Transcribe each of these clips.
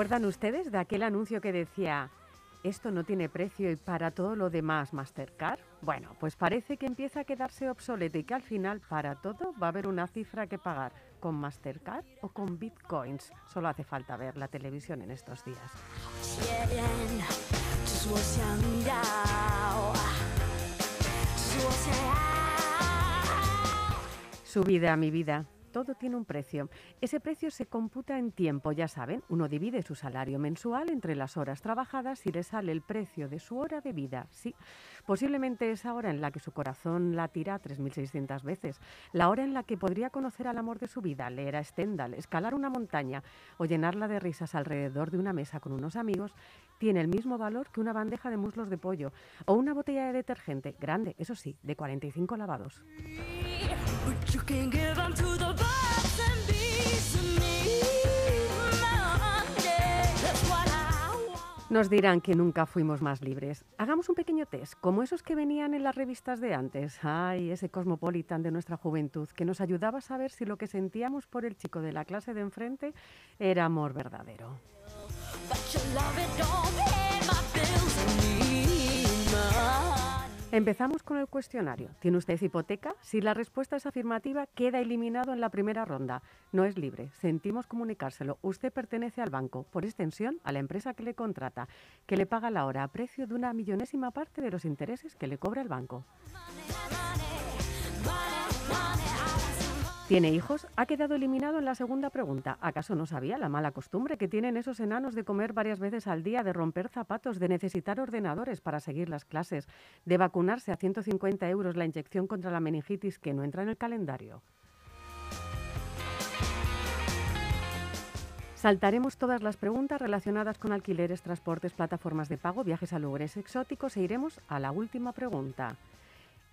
Acuerdan ustedes de aquel anuncio que decía esto no tiene precio y para todo lo demás Mastercard? Bueno, pues parece que empieza a quedarse obsoleto y que al final para todo va a haber una cifra que pagar con Mastercard o con Bitcoins. Solo hace falta ver la televisión en estos días. Su vida, mi vida. Todo tiene un precio. Ese precio se computa en tiempo, ya saben. Uno divide su salario mensual entre las horas trabajadas y le sale el precio de su hora de vida. Sí, posiblemente esa hora en la que su corazón latirá 3.600 veces, la hora en la que podría conocer al amor de su vida, leer a Stendhal, escalar una montaña o llenarla de risas alrededor de una mesa con unos amigos, tiene el mismo valor que una bandeja de muslos de pollo o una botella de detergente, grande, eso sí, de 45 lavados. Nos dirán que nunca fuimos más libres. Hagamos un pequeño test, como esos que venían en las revistas de antes. Ay, ese cosmopolitan de nuestra juventud, que nos ayudaba a saber si lo que sentíamos por el chico de la clase de enfrente era amor verdadero. Empezamos con el cuestionario. ¿Tiene usted hipoteca? Si la respuesta es afirmativa, queda eliminado en la primera ronda. No es libre. Sentimos comunicárselo. Usted pertenece al banco, por extensión a la empresa que le contrata, que le paga la hora a precio de una millonésima parte de los intereses que le cobra el banco. ¿Tiene hijos? Ha quedado eliminado en la segunda pregunta. ¿Acaso no sabía la mala costumbre que tienen esos enanos de comer varias veces al día, de romper zapatos, de necesitar ordenadores para seguir las clases, de vacunarse a 150 euros la inyección contra la meningitis que no entra en el calendario? Saltaremos todas las preguntas relacionadas con alquileres, transportes, plataformas de pago, viajes a lugares exóticos e iremos a la última pregunta.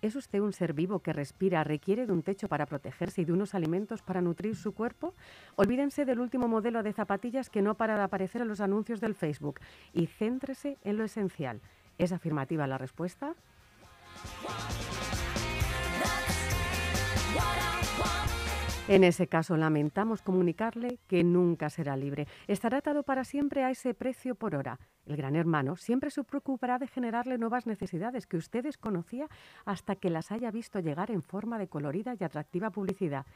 ¿Es usted un ser vivo que respira, requiere de un techo para protegerse y de unos alimentos para nutrir su cuerpo? Olvídense del último modelo de zapatillas que no para de aparecer en los anuncios del Facebook y céntrese en lo esencial. ¿Es afirmativa la respuesta? En ese caso, lamentamos comunicarle que nunca será libre. Estará atado para siempre a ese precio por hora. El gran hermano siempre se preocupará de generarle nuevas necesidades que usted desconocía hasta que las haya visto llegar en forma de colorida y atractiva publicidad.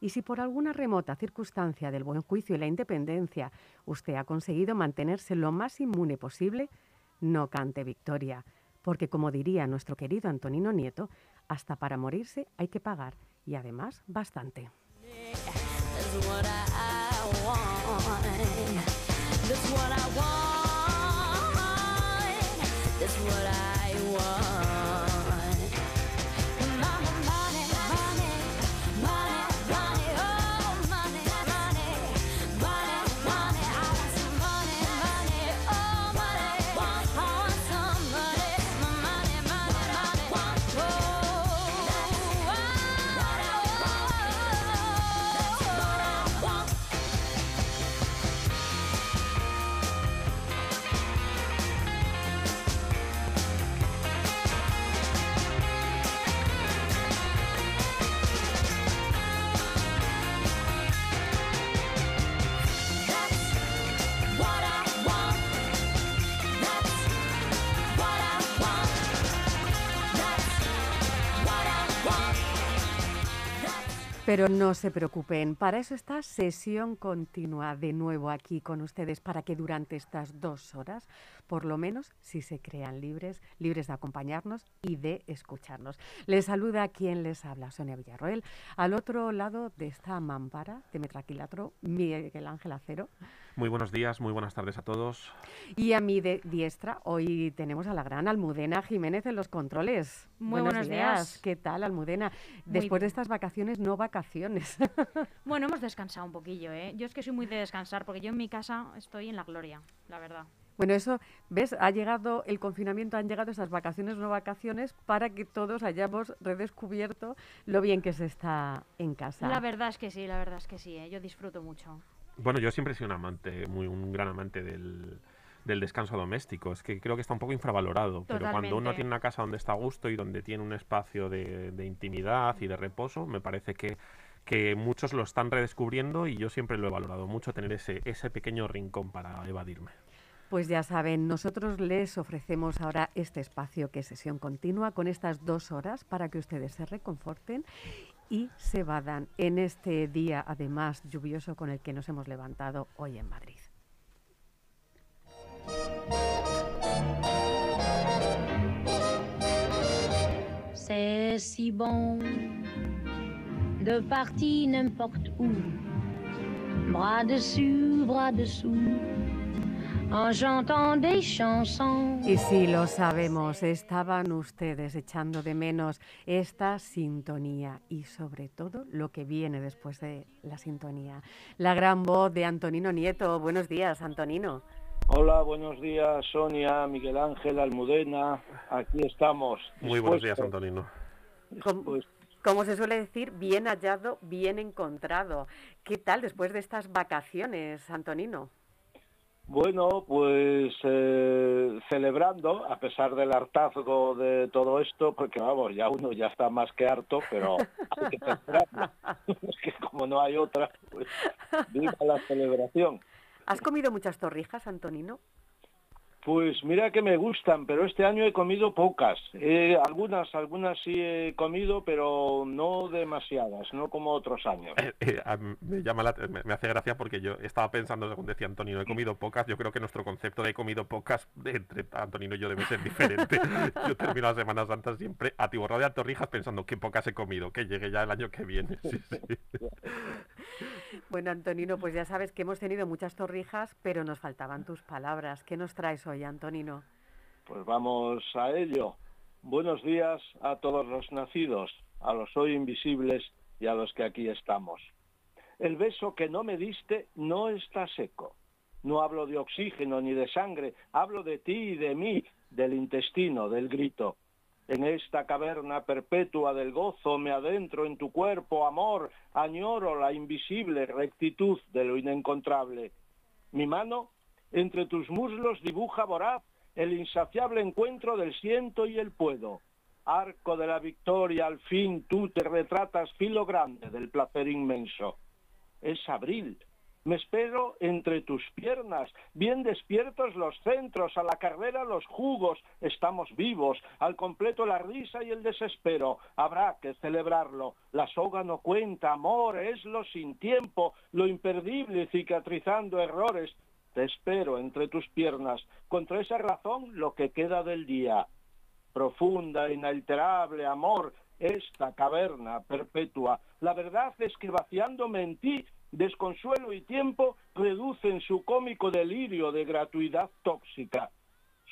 Y si por alguna remota circunstancia del buen juicio y la independencia usted ha conseguido mantenerse lo más inmune posible, no cante victoria, porque como diría nuestro querido Antonino Nieto, hasta para morirse hay que pagar, y además bastante. That's what I want. Pero no se preocupen, para eso está sesión continua de nuevo aquí con ustedes, para que durante estas dos horas por lo menos si se crean libres, libres de acompañarnos y de escucharnos. Les saluda quien les habla, Sonia Villarroel. Al otro lado de esta mampara de metraquilatro, Miguel Ángel Acero. Muy buenos días, muy buenas tardes a todos. Y a mi de diestra, hoy tenemos a la gran Almudena Jiménez en los controles. Muy buenos, días. ¿Qué tal, Almudena? Después de estas vacaciones, no vacaciones. bueno, hemos descansado un poquillo, ¿eh? Yo es que soy muy de descansar, porque yo en mi casa estoy en la gloria, la verdad. Bueno, eso, ¿ves? Ha llegado el confinamiento, han llegado esas vacaciones, no vacaciones, para que todos hayamos redescubierto lo bien que se está en casa. La verdad es que sí, la verdad es que sí, ¿eh? yo disfruto mucho. Bueno, yo siempre he sido un amante, muy, un gran amante del, descanso doméstico. Es que creo que está un poco infravalorado. Pero cuando uno tiene una casa donde está a gusto y donde tiene un espacio de, intimidad y de reposo, me parece que, que, muchos lo están redescubriendo y yo siempre lo he valorado mucho, tener ese, ese pequeño rincón para evadirme. Pues ya saben, nosotros les ofrecemos ahora este espacio que es sesión continua con estas dos horas para que ustedes se reconforten y se vadan en este día, además lluvioso, con el que nos hemos levantado hoy en Madrid. C'est si bon de partir n'importe où, bras dessus, bras dessous y si lo sabemos, estaban ustedes echando de menos esta sintonía y sobre todo lo que viene después de la sintonía. La gran voz de Antonino Nieto. Buenos días, Antonino. Hola, buenos días, Sonia, Miguel Ángel, Almudena. Aquí estamos. Muy buenos días, Antonino. como se suele decir, bien hallado, bien encontrado. ¿Qué tal después de estas vacaciones, Antonino? Bueno, pues eh, celebrando, a pesar del hartazgo de todo esto, porque vamos, ya uno ya está más que harto, pero hay que celebrarlo. es que como no hay otra, pues viva la celebración. ¿Has comido muchas torrijas, Antonino? Pues mira que me gustan, pero este año he comido pocas. algunas, algunas sí he comido, pero no demasiadas, no como otros años. Eh, eh, me, llama me, hace gracia porque yo estaba pensando, según decía Antonino, he comido pocas. Yo creo que nuestro concepto de he comido pocas entre Antonino y yo debe ser diferente. yo termino las Semanas Santas siempre atiborrado de torrijas pensando que pocas he comido, que llegue ya el año que viene. bueno, Antonino, pues ya sabes que hemos tenido muchas torrijas, pero nos faltaban tus palabras. ¿Qué nos traes hoy? Antonino? Pues vamos a ello. Buenos días a todos los nacidos, a los hoy invisibles y a los que aquí estamos. El beso que no me diste no está seco. No hablo de oxígeno ni de sangre, hablo de ti y de mí, del intestino, del grito. En esta caverna perpetua del gozo me adentro en tu cuerpo, amor, añoro la invisible rectitud de lo inencontrable. Mi mano entre tus muslos dibuja voraz el insaciable encuentro del siento y el puedo. Arco de la victoria, al fin tú te retratas filo grande del placer inmenso. Es abril. Me espero entre tus piernas, bien despiertos los centros, a la carrera los jugos, estamos vivos, al completo la risa y el desespero, habrá que celebrarlo. La soga no cuenta, amor, es lo sin tiempo, lo imperdible cicatrizando errores, te espero entre tus piernas, contra esa razón lo que queda del día. Profunda, inalterable amor, esta caverna perpetua. La verdad es que vaciándome en ti, desconsuelo y tiempo reducen su cómico delirio de gratuidad tóxica.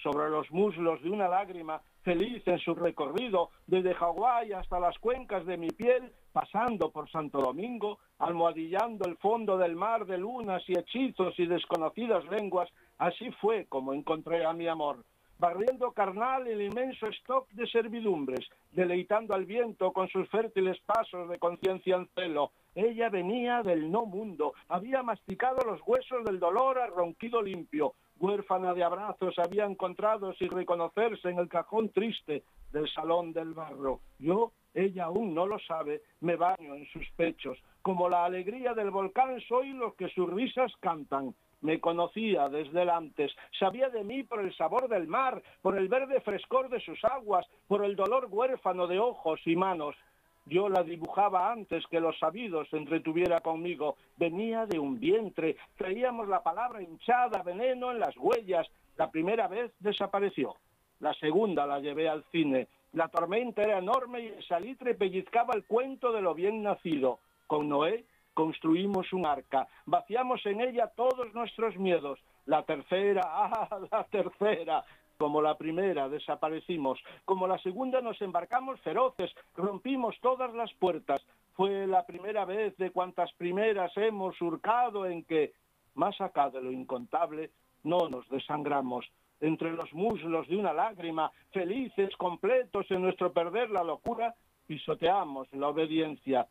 Sobre los muslos de una lágrima feliz en su recorrido, desde Hawái hasta las cuencas de mi piel, pasando por Santo Domingo, almohadillando el fondo del mar de lunas y hechizos y desconocidas lenguas, así fue como encontré a mi amor, barriendo carnal el inmenso stock de servidumbres, deleitando al viento con sus fértiles pasos de conciencia en celo. Ella venía del no mundo, había masticado los huesos del dolor a ronquido limpio, huérfana de abrazos, había encontrado sin reconocerse en el cajón triste del salón del barro. Yo, ella aún no lo sabe, me baño en sus pechos. Como la alegría del volcán soy los que sus risas cantan. Me conocía desde el antes, sabía de mí por el sabor del mar, por el verde frescor de sus aguas, por el dolor huérfano de ojos y manos. Yo la dibujaba antes que los sabidos se entretuviera conmigo. Venía de un vientre, traíamos la palabra hinchada, veneno en las huellas. La primera vez desapareció. La segunda la llevé al cine. La tormenta era enorme y el salitre pellizcaba el cuento de lo bien nacido. Con Noé construimos un arca, vaciamos en ella todos nuestros miedos. La tercera, ah, la tercera, como la primera desaparecimos, como la segunda nos embarcamos feroces, rompimos todas las puertas. Fue la primera vez de cuantas primeras hemos surcado en que, más acá de lo incontable, no nos desangramos. Entre los muslos de una lágrima, felices, completos en nuestro perder la locura, pisoteamos la obediencia.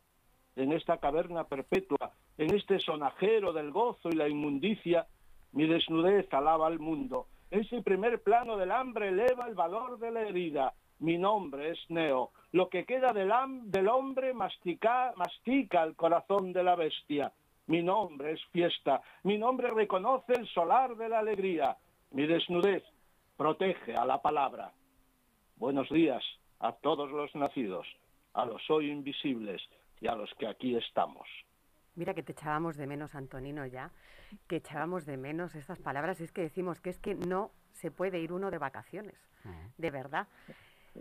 En esta caverna perpetua, en este sonajero del gozo y la inmundicia, mi desnudez alaba al mundo. Ese primer plano del hambre eleva el valor de la herida. Mi nombre es Neo. Lo que queda del, hombre mastica, mastica el corazón de la bestia. Mi nombre es fiesta. Mi nombre reconoce el solar de la alegría. Mi desnudez protege a la palabra. Buenos días a todos los nacidos, a los hoy invisibles y a los que aquí estamos. Mira que te echábamos de menos, Antonino, ya, que echábamos de menos estas palabras. Es que decimos que es que no se puede ir uno de vacaciones, de verdad.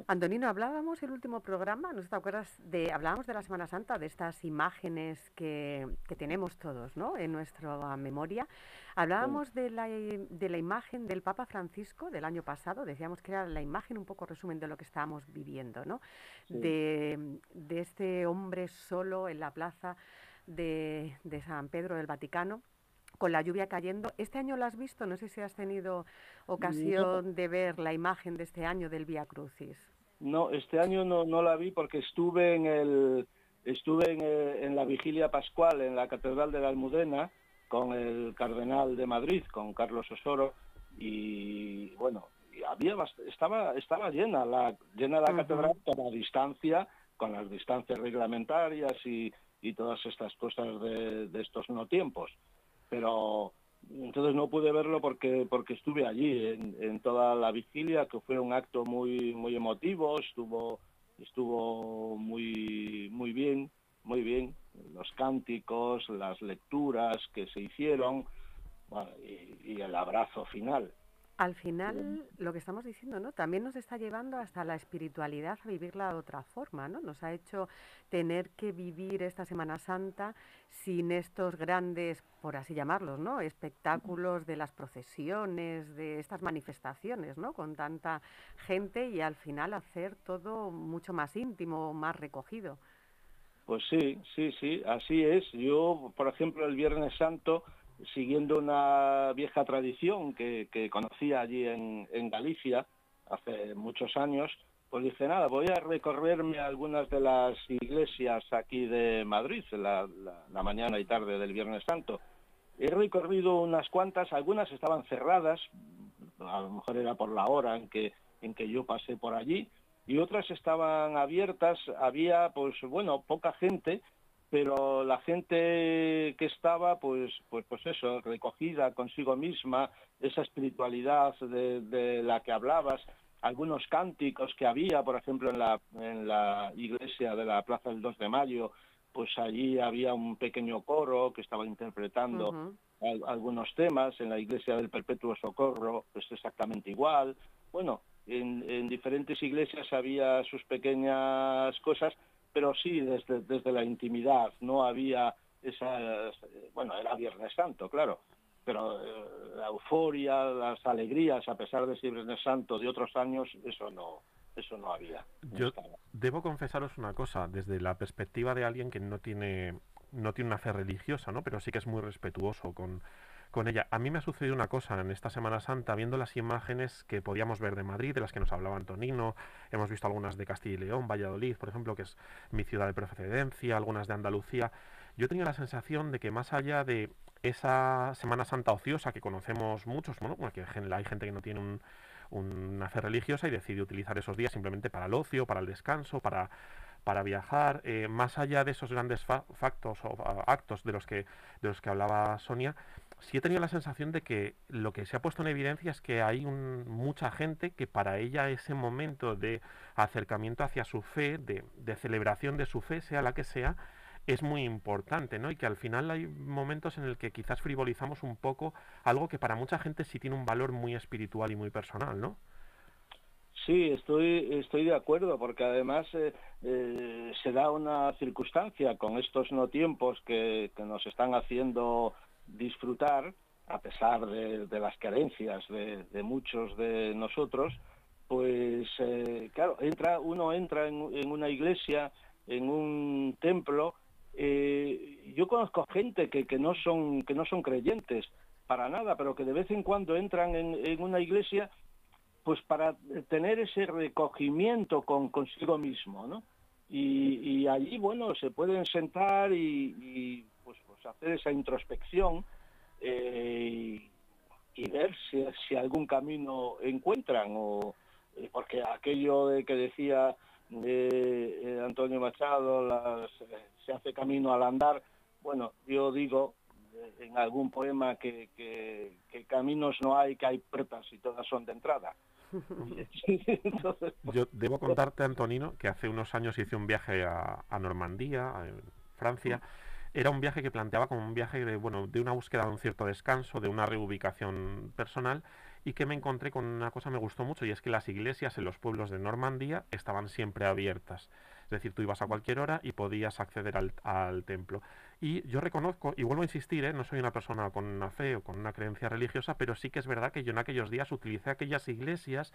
Antonino, hablábamos el último programa, ¿no te acuerdas? De, hablábamos de la Semana Santa, de estas imágenes que, que tenemos todos ¿no? en nuestra memoria. Hablábamos de, la, de la imagen del Papa Francisco del año pasado, decíamos que era la imagen un poco resumen de lo que estábamos viviendo, ¿no? De, de este hombre solo en la plaza de, San Pedro del Vaticano con la lluvia cayendo. ¿Este año lo has visto? No sé si has tenido ocasión de ver la imagen de este año del Vía Crucis. No, este año no, no la vi porque estuve en el estuve en, eh, en, la vigilia pascual en la Catedral de la Almudena con el cardenal de Madrid, con Carlos Osoro y bueno, había estaba estaba llena la llena la catedral con la distancia, con las distancias reglamentarias y y todas estas cosas de, estos no tiempos. Pero entonces no pude verlo porque porque estuve allí en, toda la vigilia, que fue un acto muy muy emotivo, estuvo estuvo muy muy bien, muy bien los cánticos, las lecturas que se hicieron y el abrazo final. Al final, lo que estamos diciendo, ¿no? También nos está llevando hasta la espiritualidad a vivirla de otra forma, ¿no? Nos ha hecho tener que vivir esta Semana Santa sin estos grandes, por así llamarlos, ¿no? Espectáculos de las procesiones, de estas manifestaciones, ¿no? Con tanta gente y al final hacer todo mucho más íntimo, más recogido. Pues sí, sí, sí, así es. Yo, por ejemplo, el Viernes Santo siguiendo una vieja tradición que, conocía allí en, Galicia hace muchos años, pues dije, nada, voy a recorrerme algunas de las iglesias aquí de Madrid, la, la, mañana y tarde del Viernes Santo. He recorrido unas cuantas, algunas estaban cerradas, a lo mejor era por la hora en que, en que yo pasé por allí, y otras estaban abiertas, había, pues bueno, poca gente, pero la gente que estaba, pues, pues, pues eso, recogida consigo misma, esa espiritualidad de, la que hablabas, algunos cánticos que había, por ejemplo, en la, en la iglesia de la Plaza del 2 de Mayo, pues allí había un pequeño coro que estaba interpretando algunos temas, en la iglesia del Perpetuo Socorro, pues exactamente igual. Bueno, en, en diferentes iglesias había sus pequeñas cosas pero sí desde, desde la intimidad, no había esa, bueno, era Viernes Santo, claro, pero eh, la euforia, las alegrías, a pesar de ser Viernes Santo de otros años, eso no, eso no había. Yo debo confesaros una cosa, desde la perspectiva de alguien que no tiene, no tiene una fe religiosa, ¿no? pero sí que es muy respetuoso con, con ella. A mí me ha sucedido una cosa en esta Semana Santa, viendo las imágenes que podíamos ver de Madrid, de las que nos hablaba Antonino, hemos visto algunas de Castilla y León, Valladolid, por ejemplo, que es mi ciudad de preferencia, algunas de Andalucía. Yo tenía la sensación de que más allá de esa Semana Santa ociosa que conocemos muchos, bueno, que hay gente que no tiene una fe religiosa y decide utilizar esos días simplemente para el ocio, para el descanso, para para viajar, eh, más allá de esos grandes factos o actos de los que de los que hablaba Sonia, sí he tenido la sensación de que lo que se ha puesto en evidencia es que hay mucha gente que para ella ese momento de acercamiento hacia su fe, de, celebración de su fe, sea la que sea, es muy importante, ¿no? Y que al final hay momentos en el que quizás frivolizamos un poco algo que para mucha gente sí tiene un valor muy espiritual y muy personal, ¿no? Sí, estoy, estoy de acuerdo, porque además eh, eh, se da una circunstancia con estos no tiempos que, nos están haciendo disfrutar, a pesar de, las carencias de, muchos de nosotros, pues eh, claro, entra, uno entra en, una iglesia, en un templo, yo conozco gente que, que, no son, que no son creyentes para nada, pero que de vez en cuando entran en, una iglesia pues para tener ese recogimiento con consigo mismo, ¿no? Y, allí, bueno, se pueden sentar y, pues, hacer esa introspección eh, y, ver si, algún camino encuentran, o eh, porque aquello de que decía eh, Antonio Machado, se hace camino al andar, bueno, yo digo en algún poema que, que caminos no hay, que hay puertas y todas son de entrada. Yo debo contarte, Antonino, que hace unos años hice un viaje a, Normandía, en Francia. Era un viaje que planteaba como un viaje de, bueno, de una búsqueda de un cierto descanso, de una reubicación personal, y que me encontré con una cosa que me gustó mucho, y es que las iglesias en los pueblos de Normandía estaban siempre abiertas. Es decir, tú ibas a cualquier hora y podías acceder al, templo. Y yo reconozco, y vuelvo a insistir, ¿eh? no soy una persona con una fe o con una creencia religiosa, pero sí que es verdad que yo en aquellos días utilicé aquellas iglesias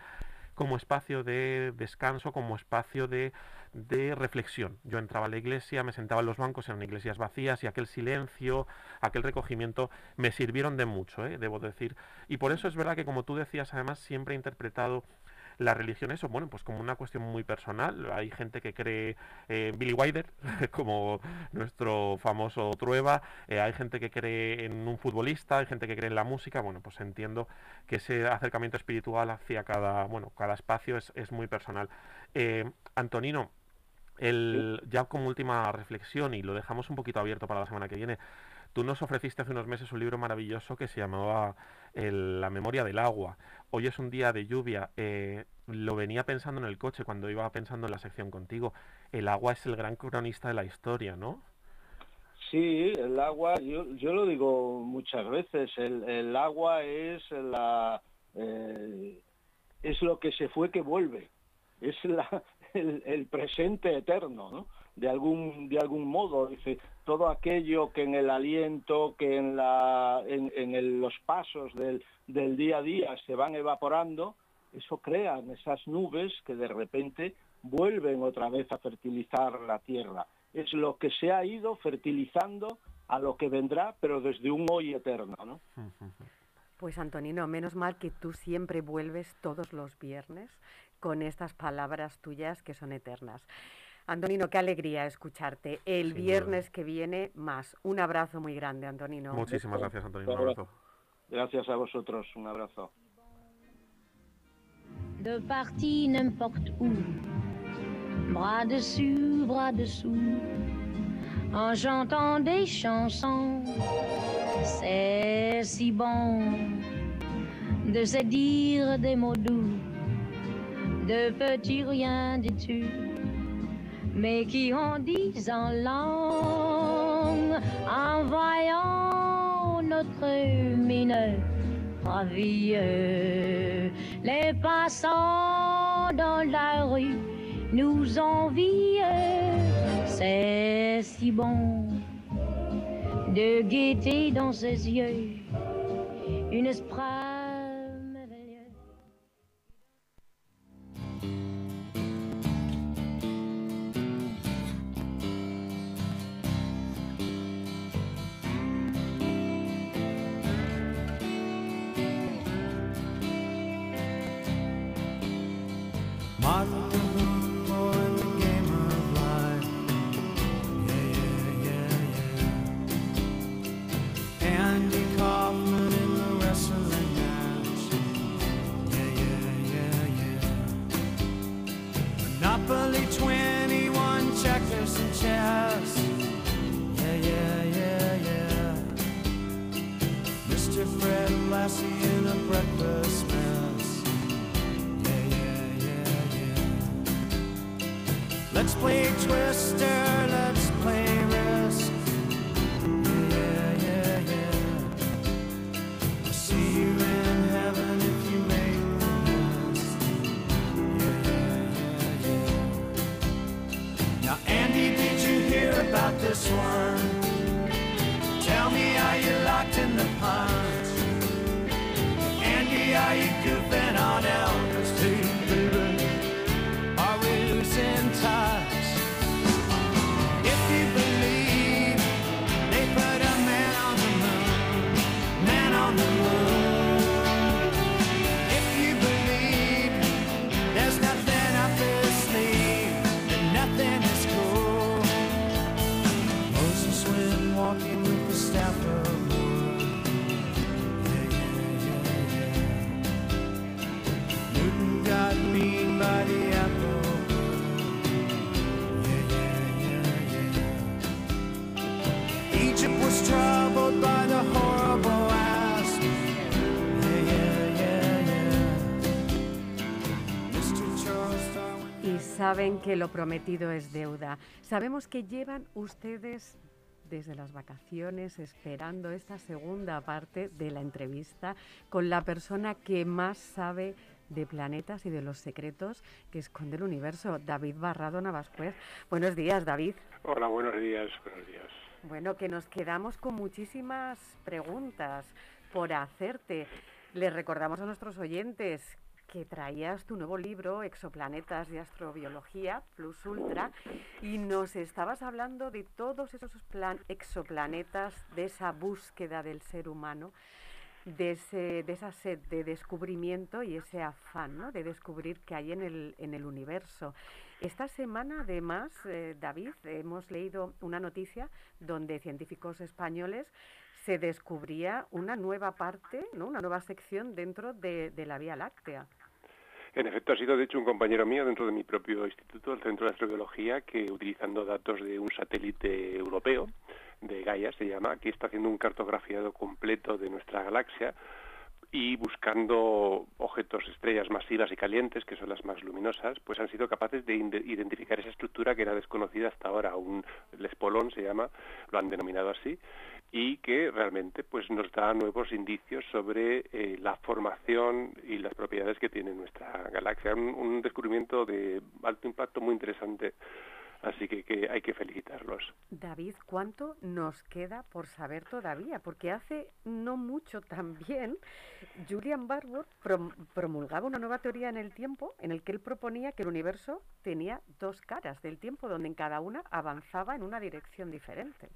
como espacio de descanso, como espacio de, de, reflexión. Yo entraba a la iglesia, me sentaba en los bancos, eran iglesias vacías y aquel silencio, aquel recogimiento me sirvieron de mucho, ¿eh? debo decir. Y por eso es verdad que como tú decías, además siempre he interpretado la religión eso, bueno, pues como una cuestión muy personal. Hay gente que cree eh, Billy Wilder, como nuestro famoso Trueba, eh, hay gente que cree en un futbolista, hay gente que cree en la música, bueno, pues entiendo que ese acercamiento espiritual hacia cada, bueno, cada espacio es, es muy personal. Eh, Antonino, el, ya como última reflexión, y lo dejamos un poquito abierto para la semana que viene, tú nos ofreciste hace unos meses un libro maravilloso que se llamaba La memoria del agua hoy es un día de lluvia, eh, lo venía pensando en el coche cuando iba pensando en la sección contigo, el agua es el gran cronista de la historia, ¿no? Sí, el agua, yo, yo lo digo muchas veces, el, agua es la eh, es lo que se fue que vuelve, es la, el, presente eterno, ¿no? De algún de algún modo, dice todo aquello que en el aliento, que en la en, los pasos del del día a día se van evaporando, eso crea esas nubes que de repente vuelven otra vez a fertilizar la tierra. Es lo que se ha ido fertilizando a lo que vendrá, pero desde un hoy eterno, ¿no? Pues Antonino, menos mal que tú siempre vuelves todos los viernes con estas palabras tuyas que son eternas. Antonino, qué alegría escucharte. El viernes que viene más. Un abrazo muy grande, Antonino. Muchísimas gracias, Antonino. Un abrazo. Gracias a vosotros, un abrazo. De parti n'importe où, bras dessus, bras dessous, en chantant des chansons, c'est si bon de se dire des mots doux, de petits rien tout, mais qui ont dit en langue, en voyant notre mine ravie. Les passants dans la rue nous envient. C'est si bon de guetter dans ses yeux une esprit twister. Saben que lo prometido es deuda. Sabemos que llevan ustedes desde las vacaciones esperando esta segunda parte de la entrevista con la persona que más sabe de planetas y de los secretos que esconde el universo, David Barrado Navascuez. Buenos días, David. Hola, buenos días, buenos días. Bueno, que nos quedamos con muchísimas preguntas por hacerte. Les recordamos a nuestros oyentes que traías tu nuevo libro, Exoplanetas de Astrobiología Plus Ultra, y nos estabas hablando de todos esos plan exoplanetas, de esa búsqueda del ser humano, de, ese, de esa sed de descubrimiento y ese afán ¿no? de descubrir qué hay en el, en el universo. Esta semana, además, eh, David, hemos leído una noticia donde científicos españoles se descubría una nueva parte, ¿no? una nueva sección dentro de, de la Vía Láctea. En efecto, ha sido de hecho un compañero mío dentro de mi propio instituto, el Centro de Astrobiología, que utilizando datos de un satélite europeo, de Gaia se llama, que está haciendo un cartografiado completo de nuestra galaxia y buscando objetos, estrellas masivas y calientes, que son las más luminosas, pues han sido capaces de identificar esa estructura que era desconocida hasta ahora, un espolón se llama, lo han denominado así, y que realmente pues nos da nuevos indicios sobre eh, la formación y las propiedades que tiene nuestra galaxia. Un descubrimiento de alto impacto muy interesante Así que, hay que felicitarlos. David, ¿cuánto nos queda por saber todavía? Porque hace no mucho también Julian Barbour prom promulgaba una nueva teoría en el tiempo en el que él proponía que el universo tenía dos caras del tiempo, donde en cada una avanzaba en una dirección diferente.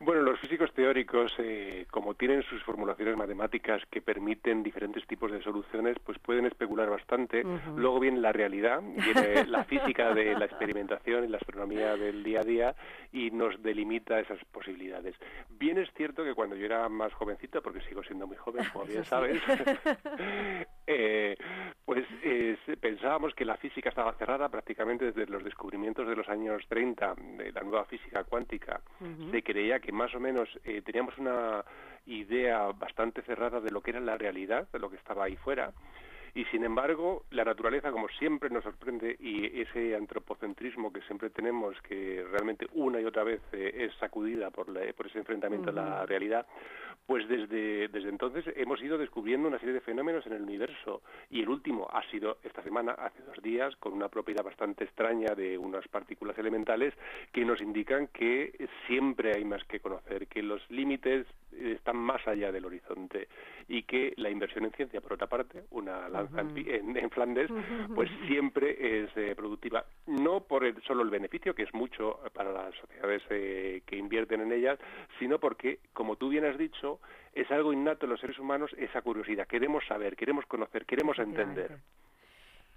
Bueno, los físicos teóricos, eh, como tienen sus formulaciones matemáticas que permiten diferentes tipos de soluciones, pues pueden especular bastante. Uh -huh. Luego viene la realidad, viene la física de la experimentación y la astronomía del día a día y nos delimita esas posibilidades. Bien es cierto que cuando yo era más jovencito, porque sigo siendo muy joven, como bien sabes, eh, pues eh, pensábamos que la física estaba cerrada prácticamente desde los descubrimientos de los años 30 de la nueva física cuántica. Uh -huh. Se creía que más o menos eh, teníamos una idea bastante cerrada de lo que era la realidad, de lo que estaba ahí fuera. Y sin embargo, la naturaleza, como siempre nos sorprende, y ese antropocentrismo que siempre tenemos, que realmente una y otra vez eh, es sacudida por, la, por ese enfrentamiento uh -huh. a la realidad, pues desde, desde entonces hemos ido descubriendo una serie de fenómenos en el universo. Y el último ha sido esta semana, hace dos días, con una propiedad bastante extraña de unas partículas elementales que nos indican que siempre hay más que conocer, que los límites están más allá del horizonte y que la inversión en ciencia, por otra parte, una lanza uh -huh. en, en, Flandes, pues siempre es eh, productiva. No por el, solo el beneficio, que es mucho para las sociedades eh, que invierten en ellas, sino porque, como tú bien has dicho, es algo innato en los seres humanos esa curiosidad. Queremos saber, queremos conocer, queremos entender.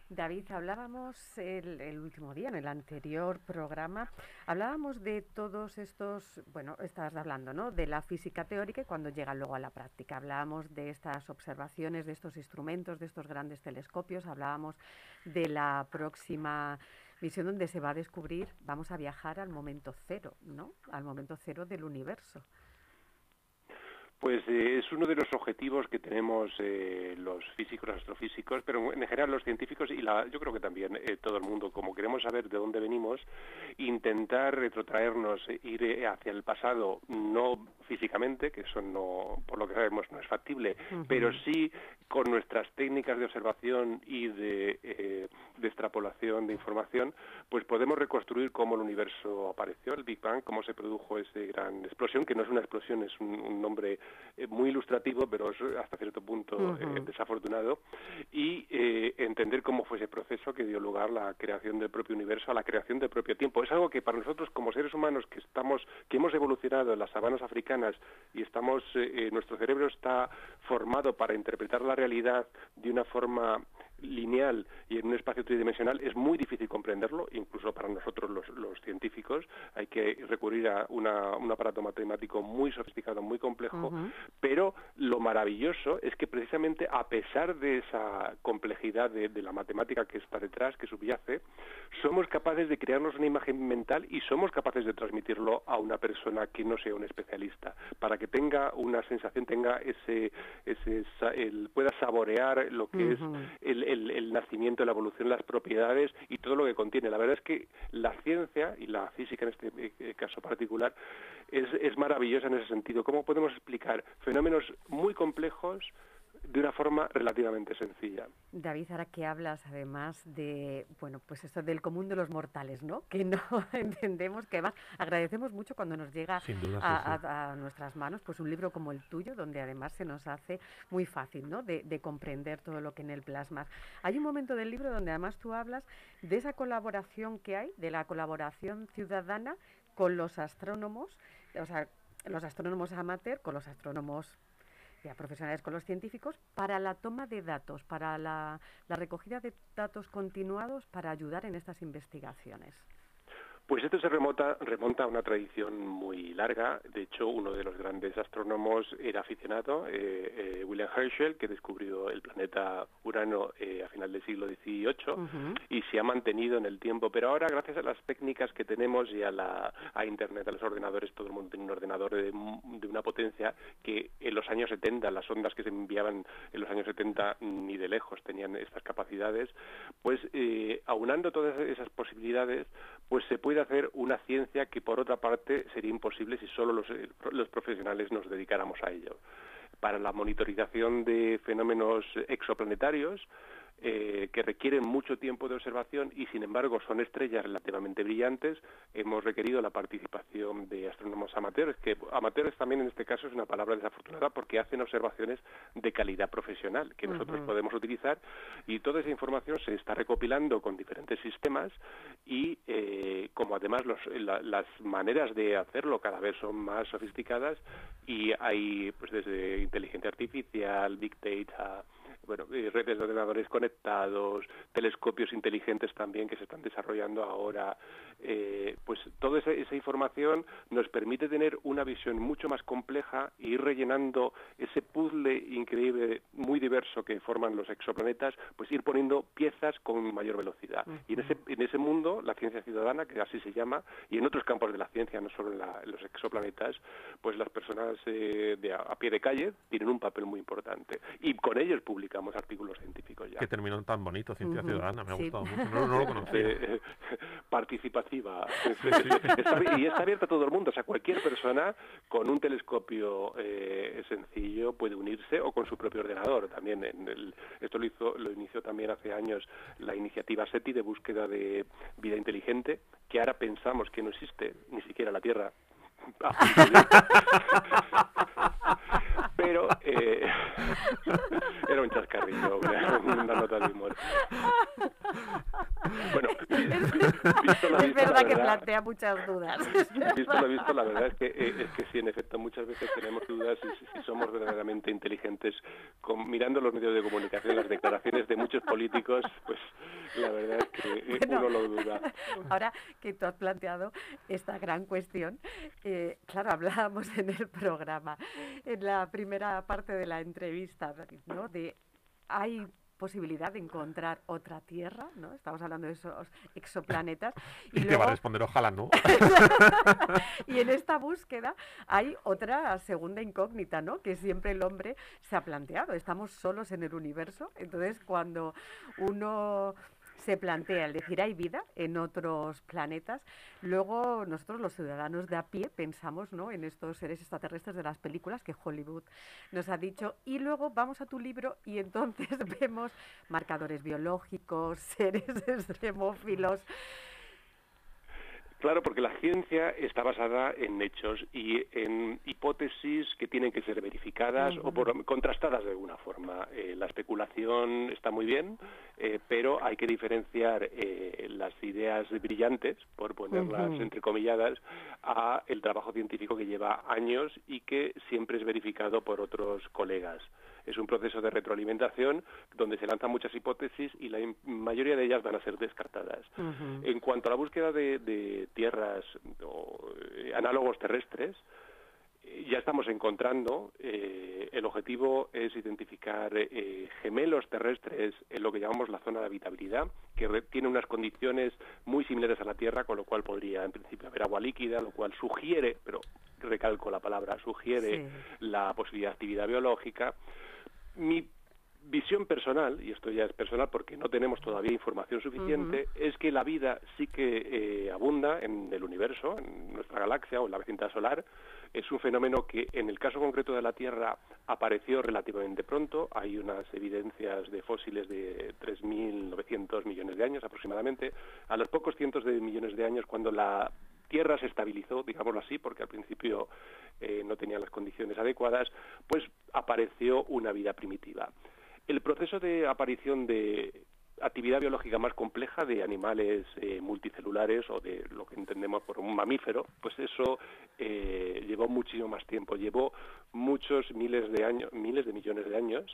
David, hablábamos el, el, último día, en el anterior programa, hablábamos de todos estos, bueno, estabas hablando, ¿no? De la física teórica y cuando llega luego a la práctica. Hablábamos de estas observaciones, de estos instrumentos, de estos grandes telescopios, hablábamos de la próxima misión donde se va a descubrir, vamos a viajar al momento cero, ¿no? Al momento cero del universo. Pues eh, es uno de los objetivos que tenemos eh, los físicos, los astrofísicos, pero en general los científicos y la, yo creo que también eh, todo el mundo, como queremos saber de dónde venimos, intentar retrotraernos, ir hacia el pasado, no físicamente, que eso no, por lo que sabemos, no es factible, pero sí con nuestras técnicas de observación y de, eh, de, extrapolación de información, pues podemos reconstruir cómo el universo apareció, el Big Bang, cómo se produjo esa gran explosión, que no es una explosión, es un, nombre eh, muy ilustrativo, pero es hasta cierto punto eh, desafortunado, y entender cómo fue ese proceso que dio lugar a la creación del propio universo, a la creación del propio tiempo. Es algo que para nosotros como seres humanos que estamos, que hemos evolucionado en las sabanas africanas y estamos, nuestro cerebro está formado para interpretar la realidad de una forma lineal y en un espacio tridimensional es muy difícil comprenderlo, incluso para nosotros los, científicos. Hay que recurrir a un aparato matemático muy sofisticado, muy complejo, pero lo maravilloso es que precisamente a pesar de esa complejidad de, la matemática que está detrás, que subyace, somos capaces de crearnos una imagen mental y somos capaces de transmitirlo a una persona que no sea un especialista, para que tenga una sensación, tenga ese, ese el, pueda saborear lo que es el el, nacimiento, la evolución, las propiedades y todo lo que contiene. La verdad es que la ciencia y la física en este eh, caso particular es, es maravillosa en ese sentido. ¿Cómo podemos explicar fenómenos muy complejos de una forma relativamente sencilla. David, ahora que hablas además de, bueno, pues esto del común de los mortales, ¿no? Que no entendemos, que además agradecemos mucho cuando nos llega a, nuestras manos, pues un libro como el tuyo, donde además se nos hace muy fácil, ¿no? De, de comprender todo lo que en él plasmas. Hay un momento del libro donde además tú hablas de esa colaboración que hay, de la colaboración ciudadana con los astrónomos, o sea, los astrónomos amateur con los astrónomos profesionales con los científicos para la toma de datos, para la recogida de datos continuados para ayudar en estas investigaciones. Pues esto se remonta, remonta a una tradición muy larga. De hecho, uno de los grandes astrónomos era aficionado, eh, eh, William Herschel, que descubrió el planeta Urano eh, a final del siglo XVIII y se ha mantenido en el tiempo. Pero ahora, gracias a las técnicas que tenemos y a, la, a Internet, a los ordenadores, todo el mundo tiene un ordenador de, de una potencia que en los años 70, las ondas que se enviaban en los años 70 ni de lejos tenían estas capacidades, pues aunando todas esas posibilidades, pues se puede hacer una ciencia que por otra parte sería imposible si solo los, eh, los profesionales nos dedicáramos a ello. Para la monitorización de fenómenos exoplanetarios, eh, que requieren mucho tiempo de observación y sin embargo son estrellas relativamente brillantes, hemos requerido la participación de astrónomos amateurs, que amateurs también en este caso es una palabra desafortunada porque hacen observaciones de calidad profesional que nosotros podemos utilizar. Y toda esa información se está recopilando con diferentes sistemas y eh, como además las maneras de hacerlo cada vez son más sofisticadas y hay pues desde inteligencia artificial, big data, bueno, redes de ordenadores conectados, telescopios inteligentes también que se están desarrollando ahora, eh, pues toda esa, esa, información nos permite tener una visión mucho más compleja e ir rellenando ese puzzle increíble, muy diverso que forman los exoplanetas, pues ir poniendo piezas con mayor velocidad. Y en ese, en ese mundo, la ciencia ciudadana, que así se llama, y en otros campos de la ciencia, no solo en, los exoplanetas, pues las personas eh, de a, pie de calle tienen un papel muy importante. Y con ellos publicamos artículos científicos ya. Que terminó tan bonito, ciencia ciudadana, me ha gustado mucho. No, no lo conocía. Eh, participación y está abierta a todo el mundo, o sea, cualquier persona con un telescopio eh, sencillo puede unirse o con su propio ordenador. También en el, esto lo hizo, lo inició también hace años la iniciativa SETI de búsqueda de vida inteligente, que ahora pensamos que no existe ni siquiera la Tierra. pero eh, era un chascarrillo, una nota de humor. Bueno, es verdad que plantea muchas dudas. Visto lo visto, la verdad es que, eh, es que sí, en efecto, muchas veces tenemos dudas si, somos verdaderamente inteligentes. Con, mirando los medios de comunicación, las declaraciones de muchos políticos, pues la verdad es que eh, uno lo duda. Ahora que tú has planteado esta gran cuestión, eh, claro, hablábamos en el programa, en la primera parte de la entrevista, ¿no? De hay posibilidad de encontrar otra Tierra, ¿no? Estamos hablando de esos exoplanetas. Y, te va a responder, ojalá no. y en esta búsqueda hay otra segunda incógnita, ¿no? Que siempre el hombre se ha planteado. Estamos solos en el universo, entonces cuando uno se plantea el decir hay vida en otros planetas. Luego nosotros los ciudadanos de a pie pensamos ¿no? en estos seres extraterrestres de las películas que Hollywood nos ha dicho. Y luego vamos a tu libro y entonces vemos marcadores biológicos, seres extremófilos. Claro, porque la ciencia está basada en hechos y en hipótesis que tienen que ser verificadas o contrastadas de alguna forma. Eh, la especulación está muy bien, eh, pero hay que diferenciar eh, las ideas brillantes, por ponerlas entrecomilladas, a el trabajo científico que lleva años y que siempre es verificado por otros colegas es un proceso de retroalimentación donde se lanzan muchas hipótesis y la mayoría de ellas van a ser descartadas. En cuanto a la búsqueda de, tierras o eh, análogos terrestres, eh, ya estamos encontrando, eh, el objetivo es identificar gemelos terrestres en lo que llamamos la zona de habitabilidad, que tiene unas condiciones muy similares a la Tierra, con lo cual podría en principio haber agua líquida, lo cual sugiere, pero recalco la palabra, sugiere la posibilidad de actividad biológica mi visión personal, y esto ya es personal porque no tenemos todavía información suficiente, es que la vida sí que eh, abunda en el universo, en nuestra galaxia o en la vecindad solar. Es un fenómeno que en el caso concreto de la Tierra apareció relativamente pronto. Hay unas evidencias de fósiles de 3.900 millones de años aproximadamente. A los pocos cientos de millones de años, cuando la Tierra se estabilizó, digámoslo así, porque al principio eh, no tenía las condiciones adecuadas, pues apareció una vida primitiva. El proceso de aparición de actividad biológica más compleja de animales eh, multicelulares o de lo que entendemos por un mamífero, pues eso eh, llevó muchísimo más tiempo, llevó muchos miles de años, miles de millones de años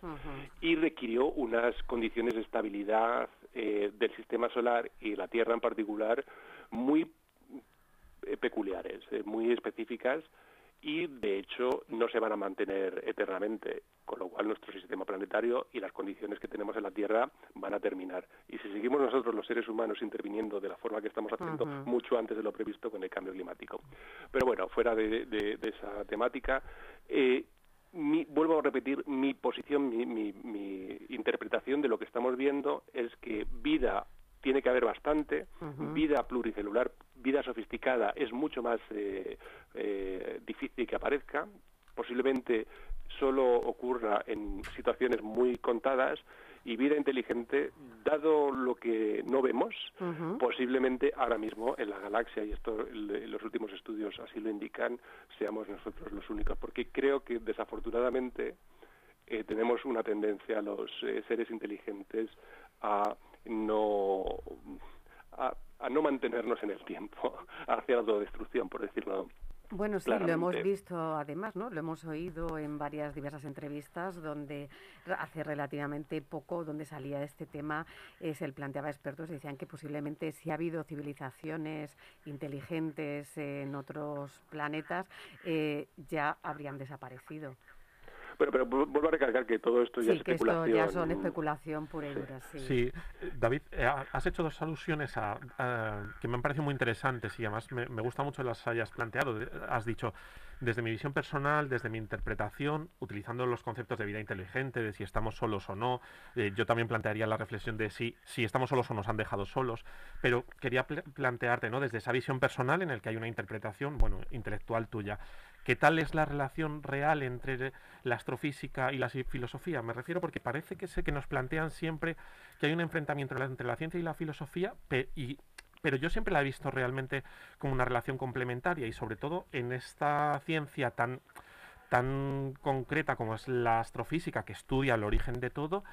y requirió unas condiciones de estabilidad del sistema solar y la Tierra en particular muy eh, peculiares, eh, muy específicas y de hecho no se van a mantener eternamente, con lo cual nuestro sistema planetario y las condiciones que tenemos en la Tierra van a terminar. Y si seguimos nosotros los seres humanos interviniendo de la forma que estamos haciendo mucho antes de lo previsto con el cambio climático. Pero bueno, fuera de, esa temática, eh, vuelvo a repetir, mi posición, mi, mi, interpretación de lo que estamos viendo es que vida tiene que haber bastante, vida pluricelular vida sofisticada es mucho más eh, eh, difícil que aparezca, posiblemente solo ocurra en situaciones muy contadas y vida inteligente, dado lo que no vemos, posiblemente ahora mismo en la galaxia, y esto los últimos estudios así lo indican, seamos nosotros los únicos, porque creo que desafortunadamente eh, tenemos una tendencia a los seres inteligentes a no a, a no mantenernos en el tiempo hacia la autodestrucción, por decirlo bueno, sí, lo hemos visto además, ¿no? Lo hemos oído en varias diversas entrevistas donde hace relativamente poco, donde salía este tema, eh, se el planteaba expertos, decían que posiblemente si ha habido civilizaciones inteligentes en otros planetas, eh, ya habrían desaparecido. Bueno, pero vuelvo a recalcar que todo esto ya es especulación. Que esto ya son especulación pura y dura, sí. Sí, David, eh, has hecho dos alusiones a, que me han parecido muy interesantes y además me, me gusta mucho las hayas planteado. Has dicho, desde mi visión personal, desde mi interpretación, utilizando los conceptos de vida inteligente, de si estamos solos o no. Eh, yo también plantearía la reflexión de si, si estamos solos o nos han dejado solos. Pero quería plantearte, ¿no? Desde esa visión personal en el que hay una interpretación, bueno, intelectual tuya. ¿Qué tal es la relación real entre la astrofísica y la filosofía? Me refiero porque parece que sé que nos plantean siempre que hay un enfrentamiento entre la ciencia y la filosofía y pero yo siempre la he visto realmente como una relación complementaria y sobre todo en esta ciencia tan tan concreta como es la astrofísica que estudia el origen de todo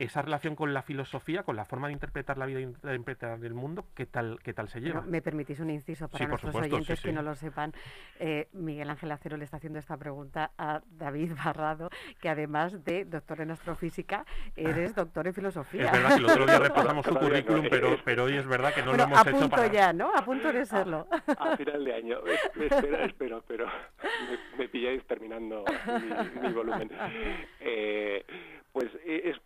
esa relación con la filosofía, con la forma de interpretar la vida y de interpretar el mundo, ¿qué tal, qué tal se lleva? me permitís un inciso para nuestros oyentes que no lo sepan. Eh, Miguel Ángel Acero le está haciendo esta pregunta a David Barrado, que además de doctor en astrofísica, eres doctor en filosofía. Es verdad que el otro día repasamos su currículum, pero, pero hoy es verdad que no lo hemos a punto ya, ¿no? A punto de serlo. A, final de año. Espera, espero, pero me, pilláis terminando mi, volumen. Eh, pues eh, es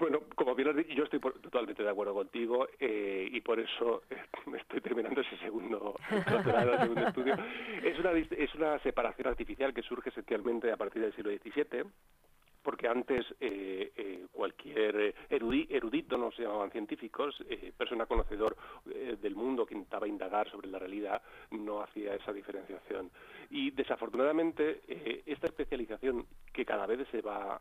bueno, como bien has dicho, yo estoy totalmente de acuerdo contigo eh, y por eso eh, estoy terminando ese segundo doctorado, segundo estudio. Es una, es una separación artificial que surge esencialmente a partir del siglo XVII porque antes eh, eh, cualquier erudito, no se llamaban científicos, eh, persona conocedor del mundo que intentaba indagar sobre la realidad, no hacía esa diferenciación. Y desafortunadamente esta especialización que cada vez se va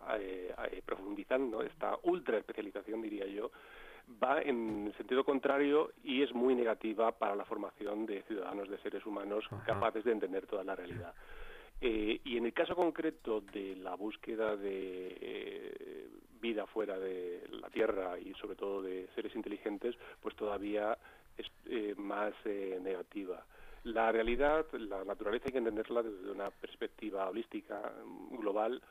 profundizando, esta ultra especialización diría yo, va en el sentido contrario y es muy negativa para la formación de ciudadanos, de seres humanos capaces de entender toda la realidad. Eh, y en el caso concreto de la búsqueda de eh, vida fuera de la Tierra y sobre todo de seres inteligentes, pues todavía es eh, más negativa. La realidad, la naturaleza hay que entenderla desde una perspectiva holística, global,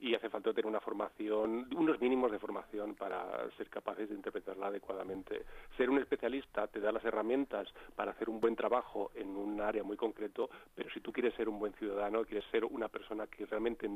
y hace falta tener una formación, unos mínimos de formación para ser capaces de interpretarla adecuadamente. Ser un especialista te da las herramientas para hacer un buen trabajo en un área muy concreto, pero si tú quieres ser un buen ciudadano, quieres ser una persona que realmente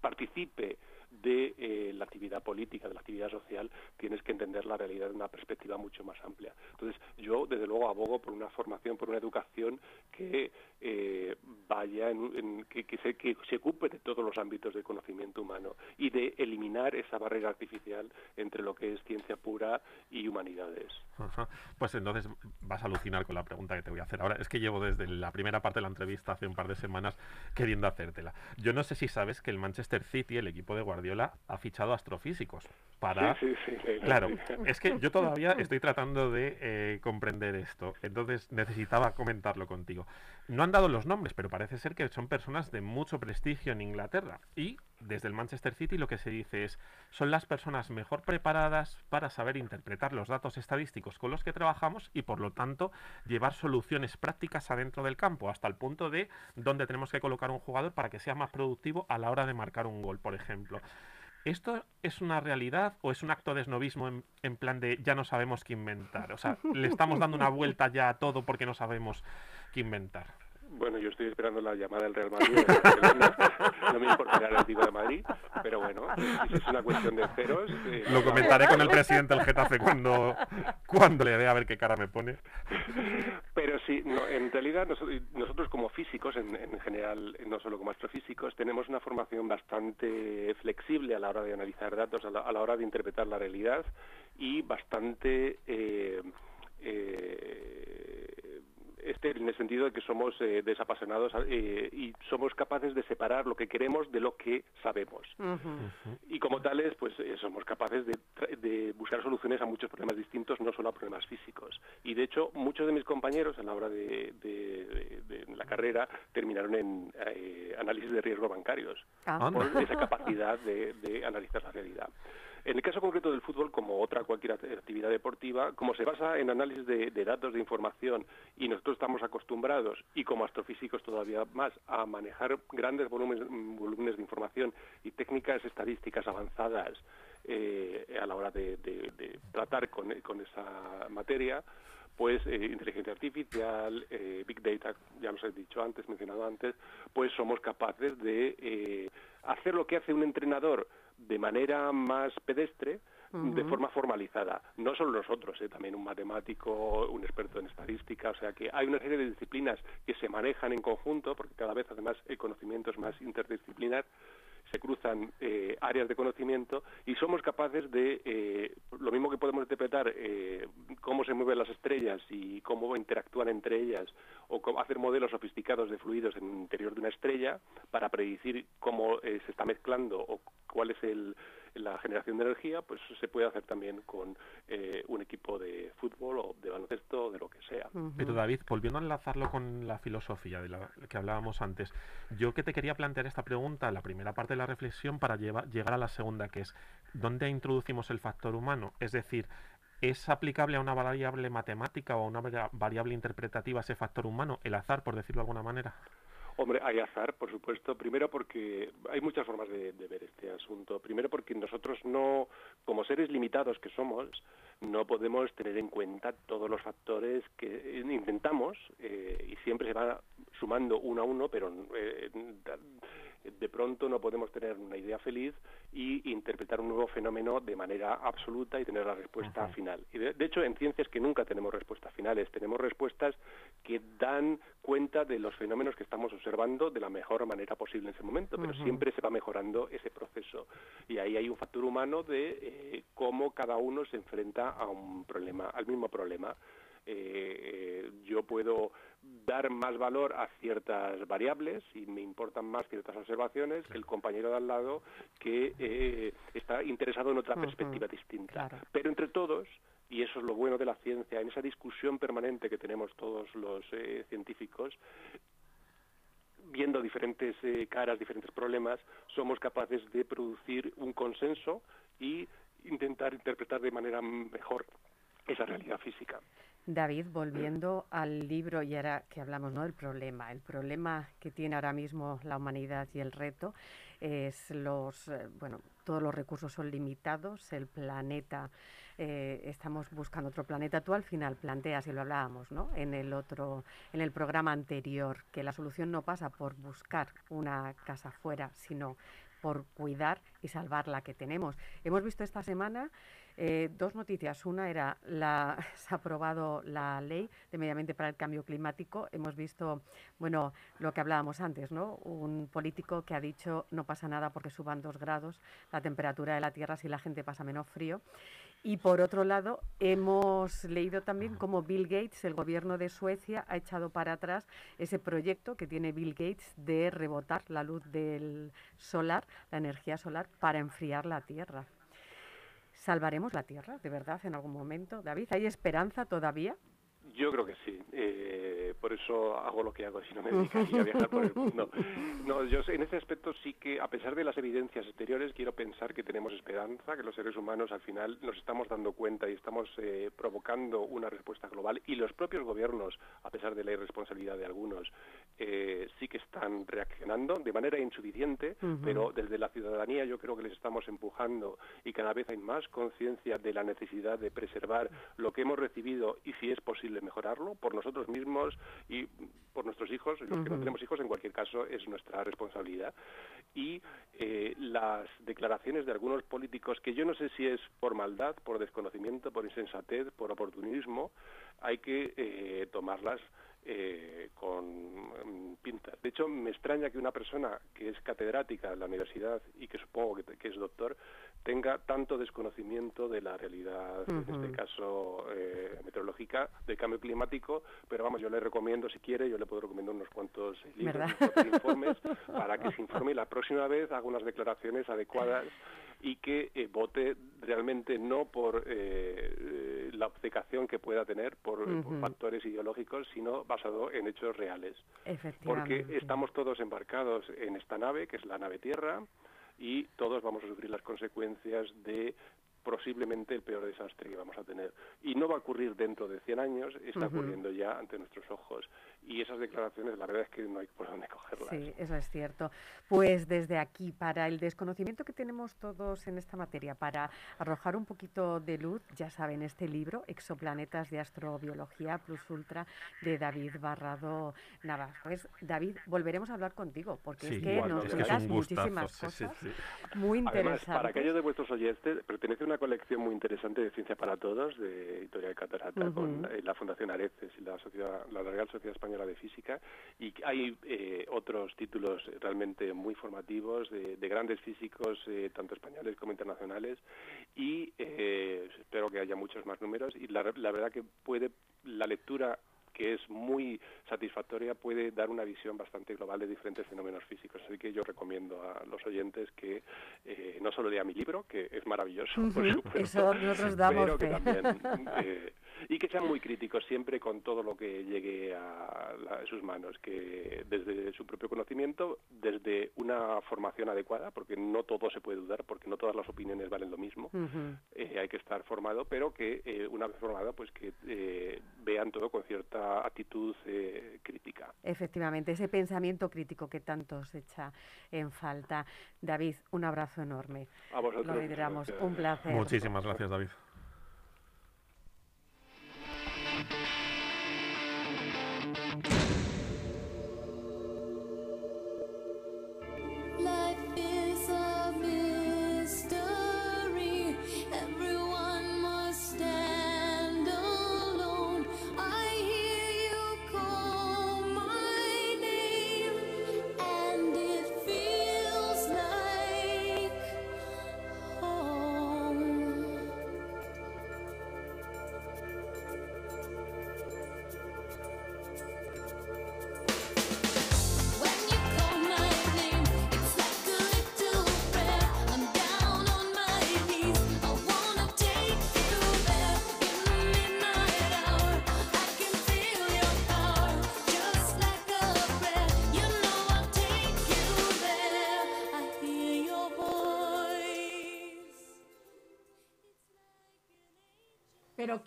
participe de eh, la actividad política, de la actividad social, tienes que entender la realidad de una perspectiva mucho más amplia. Entonces, yo desde luego abogo por una formación, por una educación que eh, vaya en, que, se, que se ocupe de todos los ámbitos del conocimiento humano y de eliminar esa barrera artificial entre lo que es ciencia pura y humanidades. Pues entonces vas a alucinar con la pregunta que te voy a hacer ahora. Es que llevo desde la primera parte de la entrevista hace un par de semanas queriendo hacértela. Yo no sé si sabes que el Manchester City, el equipo de Guardiola, ha fichado astrofísicos para... Sí, sí, sí, claro, es que yo todavía estoy tratando de eh, comprender esto, entonces necesitaba comentarlo contigo. No han dado los nombres, pero parece ser que son personas de mucho prestigio en Inglaterra. Y desde el Manchester City lo que se dice es, son las personas mejor preparadas para saber interpretar los datos estadísticos con los que trabajamos y por lo tanto llevar soluciones prácticas adentro del campo, hasta el punto de dónde tenemos que colocar un jugador para que sea más productivo a la hora de marcar un gol, por ejemplo. ¿Esto es una realidad o es un acto de esnovismo en, plan de ya no sabemos qué inventar? O sea, le estamos dando una vuelta ya a todo porque no sabemos qué inventar. Bueno, yo estoy esperando la llamada del Real Madrid. no me importará el Atlético de Madrid, pero bueno, es una cuestión de ceros. Eh, Lo comentaré con el presidente del Getafe cuando, cuando le vea a ver qué cara me pone. Pero sí, no, en realidad nosotros, como físicos, en, general, no solo como astrofísicos, tenemos una formación bastante flexible a la hora de analizar datos, a la, hora de interpretar la realidad y bastante. Eh, eh, este, en el sentido de que somos eh, desapasionados eh, y somos capaces de separar lo que queremos de lo que sabemos. Y como tales, pues eh, somos capaces de, buscar soluciones a muchos problemas distintos, no solo a problemas físicos. Y de hecho, muchos de mis compañeros a la hora de, la carrera terminaron en análisis de riesgo bancarios, ah. por esa capacidad de analizar la realidad. En el caso concreto del fútbol, como otra cualquier actividad deportiva, como se basa en análisis de, datos de información y nosotros estamos acostumbrados, y como astrofísicos todavía más, a manejar grandes volúmenes, de información y técnicas estadísticas avanzadas eh, a la hora de, tratar con, esa materia, pues eh, inteligencia artificial, eh, big data, ya nos he dicho antes, mencionado antes, pues somos capaces de hacer lo que hace un entrenador de manera más pedestre, de forma formalizada. No solo nosotros, ¿eh? también un matemático, un experto en estadística, o sea que hay una serie de disciplinas que se manejan en conjunto, porque cada vez además el conocimiento es más interdisciplinar, se cruzan eh, áreas de conocimiento y somos capaces de, eh, lo mismo que podemos interpretar eh, cómo se mueven las estrellas y cómo interactúan entre ellas, o cómo hacer modelos sofisticados de fluidos en el interior de una estrella para predecir cómo se está mezclando o cuál es el, la generación de energía, pues se puede hacer también con eh, un equipo de fútbol o de baloncesto o de lo que sea. Pero David, volviendo a enlazarlo con la filosofía de la que hablábamos antes, yo que te quería plantear esta pregunta, la primera parte de la reflexión, para llegar a la segunda, que es, ¿dónde introducimos el factor humano? Es decir, ¿Es aplicable a una variable matemática o a una variable interpretativa ese factor humano, el azar, por decirlo de alguna manera? Hombre, hay azar, por supuesto. Primero porque hay muchas formas de, ver este asunto. Primero porque nosotros no, como seres limitados que somos, no podemos tener en cuenta todos los factores que intentamos eh, y siempre se va sumando uno a uno, pero eh, de pronto no podemos tener una idea feliz y interpretar un nuevo fenómeno de manera absoluta y tener la respuesta final. Y de, hecho, en ciencias que nunca tenemos respuestas finales, tenemos respuestas que dan cuenta de los fenómenos que estamos observando de la mejor manera posible en ese momento, pero siempre se va mejorando ese proceso. Y ahí hay un factor humano de eh, cómo cada uno se enfrenta a un problema, al mismo problema. Eh, yo puedo dar más valor a ciertas variables y me importan más ciertas observaciones que el compañero de al lado que eh, está interesado en otra perspectiva distinta. Pero entre todos, y eso es lo bueno de la ciencia, en esa discusión permanente que tenemos todos los eh, científicos, viendo diferentes caras, diferentes problemas, somos capaces de producir un consenso y intentar interpretar de manera mejor esa realidad física. David, volviendo al libro y ahora que hablamos ¿no? del problema, el problema que tiene ahora mismo la humanidad y el reto es los, eh, bueno, todos los recursos son limitados, el planeta, eh, estamos buscando otro planeta. Tú al final planteas, y lo hablábamos ¿no? en, el otro, en el programa anterior, que la solución no pasa por buscar una casa fuera, sino por cuidar y salvar la que tenemos. Hemos visto esta semana eh, dos noticias. Una era, la, se ha aprobado la ley de medio ambiente para el cambio climático. Hemos visto, bueno, lo que hablábamos antes, ¿no? Un político que ha dicho no pasa nada porque suban dos grados la temperatura de la Tierra si la gente pasa menos frío. Y por otro lado, hemos leído también cómo Bill Gates, el gobierno de Suecia, ha echado para atrás ese proyecto que tiene Bill Gates de rebotar la luz del solar, la energía solar, para enfriar la Tierra. ¿Salvaremos la Tierra, de verdad, en algún momento? David, ¿hay esperanza todavía? Yo creo que sí. Eh, por eso hago lo que hago, si no me dedicaría a viajar por el mundo. No, yo en ese aspecto sí que, a pesar de las evidencias exteriores, quiero pensar que tenemos esperanza, que los seres humanos al final nos estamos dando cuenta y estamos eh, provocando una respuesta global y los propios gobiernos, a pesar de la irresponsabilidad de algunos, eh, sí que están reaccionando de manera insuficiente, pero desde la ciudadanía yo creo que les estamos empujando y cada vez hay más conciencia de la necesidad de preservar lo que hemos recibido y si es posible mejorarlo por nosotros mismos y por nuestros hijos, los que no tenemos hijos en cualquier caso es nuestra responsabilidad. Y eh, las declaraciones de algunos políticos, que yo no sé si es por maldad, por desconocimiento, por insensatez, por oportunismo, hay que eh, tomarlas eh, con mm, pintas. De hecho, me extraña que una persona que es catedrática en la universidad y que supongo que, es doctor tenga tanto desconocimiento de la realidad, en este caso eh, meteorológica, del cambio climático, pero vamos, yo le recomiendo, si quiere, yo le puedo recomendar unos cuantos libros, informes, para que se informe y la próxima vez haga unas declaraciones adecuadas y que eh, vote realmente no por eh, la obcecación que pueda tener por, factores ideológicos, sino basado en hechos reales. Porque estamos todos embarcados en esta nave, que es la nave Tierra, y todos vamos a sufrir las consecuencias de posiblemente el peor desastre que vamos a tener. Y no va a ocurrir dentro de 100 años, está ocurriendo ya ante nuestros ojos. Y esas declaraciones, la verdad es que no hay por dónde cogerlas. Sí, eso es cierto. Pues desde aquí, para el desconocimiento que tenemos todos en esta materia, para arrojar un poquito de luz, ya saben, este libro, Exoplanetas de Astrobiología Plus Ultra, de David Barrado Navas. Pues David, volveremos a hablar contigo, porque es que nos cuentas muchísimas cosas muy interesantes. Además, para aquellos de vuestros oyentes, pertenece una colección muy interesante de Ciencia para Todos, de Editorial Catarata, con eh, la Fundación Areces y la, Sociedad, la Real Sociedad Española de Física, y hay eh, otros títulos realmente muy formativos de, grandes físicos, eh, tanto españoles como internacionales, y espero que haya muchos más números, y la, la verdad que puede la lectura que es muy satisfactoria, puede dar una visión bastante global de diferentes fenómenos físicos. Así que yo recomiendo a los oyentes que eh, no solo lea mi libro, que es maravilloso, por supuesto, Eso nosotros damos pero que también eh, y que sean muy críticos siempre con todo lo que llegue a, sus manos, que desde su propio conocimiento, desde una formación adecuada, porque no todo se puede dudar, porque no todas las opiniones valen lo mismo, eh, hay que estar formado, pero que eh, una vez formado, pues que eh, vean todo con cierta actitud crítica. Efectivamente, ese pensamiento crítico que tanto se echa en falta. David, un abrazo enorme. A vosotros. Lo lideramos. Un placer. Muchísimas gracias, David. Pero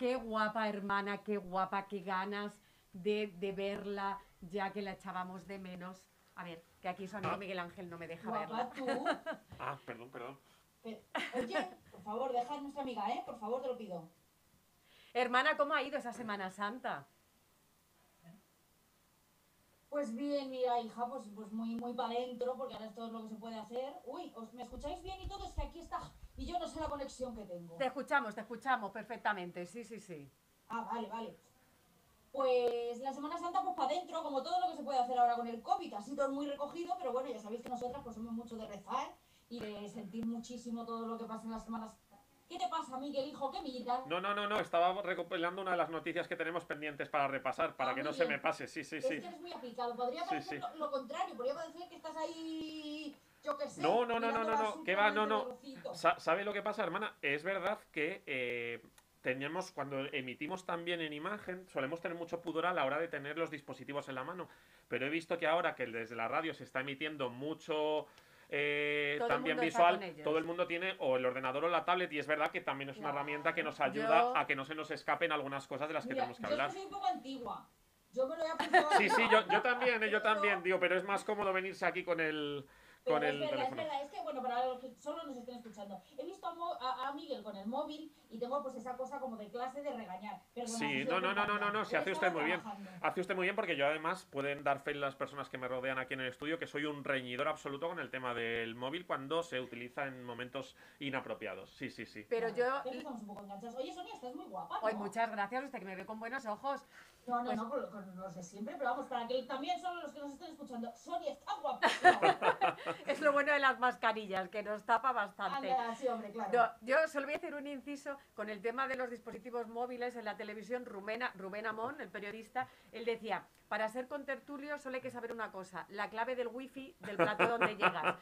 qué guapa, hermana, qué guapa, qué ganas de, de verla, ya que la echábamos de menos. A ver, que aquí su amigo Ah. Miguel Ángel no me deja Guapa verla. tú. Ah, perdón, perdón. Pero, oye, por favor, deja a nuestra amiga, ¿eh? Por favor, te lo pido. Hermana, ¿cómo ha ido esa Semana Santa? Pues bien, mira, hija, pues, pues muy, muy para adentro, porque ahora esto es lo que se puede hacer. Uy, ¿os, ¿me escucháis bien y todo? Es que aquí está. Y yo no sé la conexión que tengo. Te escuchamos, te escuchamos perfectamente, sí, sí, sí. Ah, vale, vale. Pues la Semana Santa, pues para adentro, como todo lo que se puede hacer ahora con el COVID. Así todo muy recogido, pero bueno, ya sabéis que nosotras pues somos mucho de rezar y de sentir muchísimo todo lo que pasa en las semanas. ¿Qué te pasa, Miguel, hijo? ¿Qué miras? No, no, no, no, estaba recopilando una de las noticias que tenemos pendientes para repasar, para Ah, que no se me pase, sí, sí, Es sí. que eres muy aplicado. Podría Sí, parecer sí. Lo, lo contrario, podría parecer que estás ahí, yo qué sé. No, no, no, no, no, no, que va, no, no. Sa- ¿Sabe lo que pasa, hermana? Es verdad que eh, teníamos, cuando emitimos también en imagen, solemos tener mucho pudor a la hora de tener los dispositivos en la mano. Pero he visto que ahora que desde la radio se está emitiendo mucho eh, también visual, todo el mundo tiene o el ordenador o la tablet y es verdad que también es una herramienta que nos ayuda Yo- a que no se nos escapen algunas cosas de las que Mira, tenemos que yo hablar. que soy un poco antigua. Yo me lo he apuntado. Sí, sí, yo, yo también, eh, yo también, digo, pero es más cómodo venirse aquí con el, Pero con es el verdad, teléfono. es verdad, es que bueno, para los que solo nos estén escuchando, he visto a, Mo- a- a Miguel con el móvil y tengo pues esa cosa como de clase de regañar. Perdona, Sí, no, no, no, no, no, no, se hace usted muy bien. trabajando. Hace usted muy bien porque yo además pueden dar fe las personas que me rodean aquí en el estudio que soy un reñidor absoluto con el tema del móvil cuando se utiliza en momentos inapropiados. Sí, sí, sí. Pero yo... Estamos un poco enganchados. Oye, Sonia, estás muy guapa. Hoy ¿no? muchas gracias, usted que me ve con buenos ojos. No, no, Pues- no, con, con los de siempre, pero vamos, para que también son los que nos estén escuchando. Sonia está guapa. Es lo bueno de las mascarillas, que nos tapa bastante. Anda, sí, hombre, claro. Yo, yo solo voy a hacer un inciso con el tema de los dispositivos móviles en la televisión. Rumena, Rubén Amón, el periodista, él decía, para ser contertulio solo hay que saber una cosa, la clave del wifi del plato donde llegas.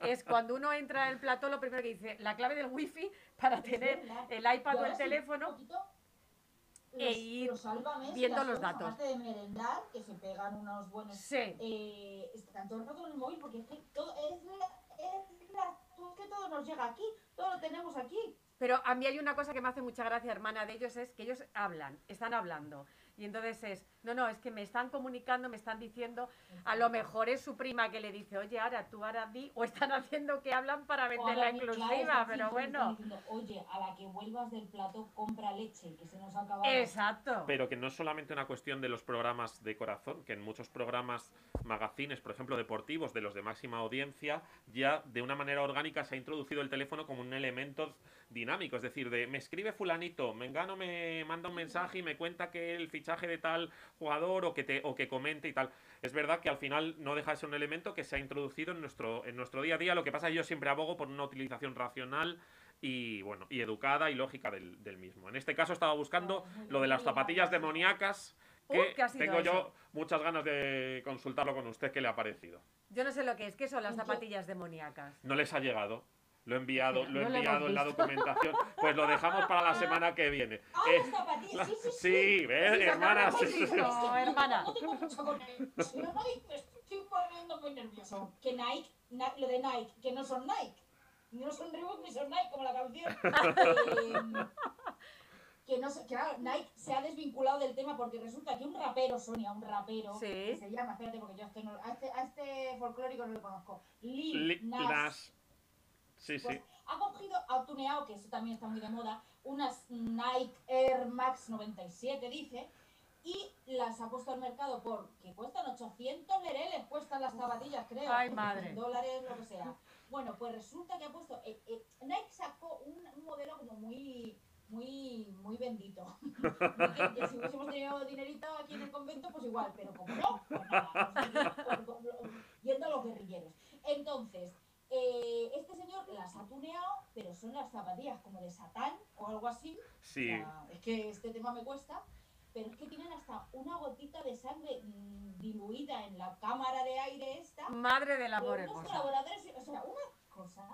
Es cuando uno entra en el plato, lo primero que dice, la clave del wifi para tener el iPad o el sí, un teléfono. poquito, e los- ir los viendo los datos. Aparte de merendar, que se pegan unos buenos Sí. eh, están todo el rato en el móvil porque es que todo es es que todo nos llega aquí, todo lo tenemos aquí. Pero a mí hay una cosa que me hace mucha gracia, hermana, de ellos, es que ellos hablan, están hablando. Y entonces es, no, no, es que me están comunicando, me están diciendo, a lo mejor es su prima que le dice, oye, ahora tú ahora di, o están haciendo que hablan para vender la inclusiva, pero bueno. diciendo, Oye, a la que vuelvas del plato, compra leche, que se nos ha acabado. Exacto. Pero que no es solamente una cuestión de los programas de corazón, que en muchos programas magazines, por ejemplo, deportivos, de los de máxima audiencia, ya de una manera orgánica se ha introducido el teléfono como un elemento dinámico. Es decir, de me escribe fulanito, Mengano me manda un mensaje y me cuenta que el fichaje de tal jugador o que te, o que comente y tal. Es verdad que al final no deja de ser un elemento que se ha introducido en nuestro, en nuestro día a día. Lo que pasa es que yo siempre abogo por una utilización racional y bueno, y educada y lógica del, del mismo. En este caso estaba buscando lo de las zapatillas demoníacas que ¿qué ha sido tengo yo eso? muchas ganas de consultarlo con usted qué le ha parecido. Yo no sé lo que es, ¿qué son las zapatillas demoníacas? No les ha llegado. Lo he enviado, lo he No enviado en la documentación. Pues lo dejamos para la semana que viene. Ah, Eh, zapatillas, sí, sí, sí. sí, ¿ves, Sí, hermana? No, hermana. No tengo conexión. Ay, me estoy poniendo muy nervioso. Que Nike, lo de Nike, que no son Nike. No son Reebok ni son Nike, como la canción. Eh, que no sé, claro, Nike se ha desvinculado del tema porque resulta que un rapero, Sonia, un rapero, Sí. que se llama, espérate porque yo a este, no- a este, a este folclórico no lo conozco, Lil Li- Nas, Nas. Sí, pues, sí. ha cogido, ha tuneado, que eso también está muy de moda, unas Nike Air Max 97, dice, y las ha puesto al mercado por, que cuestan 800 lereles, cuestan las zapatillas, creo. Ay, madre. dólares, lo que sea. Bueno, pues resulta que ha puesto, eh, eh, Nike sacó un, un modelo como muy, muy, muy bendito. que, si hubiésemos tenido dinerito aquí en el convento, pues igual, pero como no, pues nada, pues, pues, pues, yendo a los guerrilleros. Entonces, eh, este señor las ha tuneado, pero son las zapatillas como de Satán o algo así. Sí. O sea, es que este tema me cuesta. Pero es que tienen hasta una gotita de sangre mm, diluida en la cámara de aire esta. Madre del amor de unos hermosa. colaboradores, o sea, una cosa.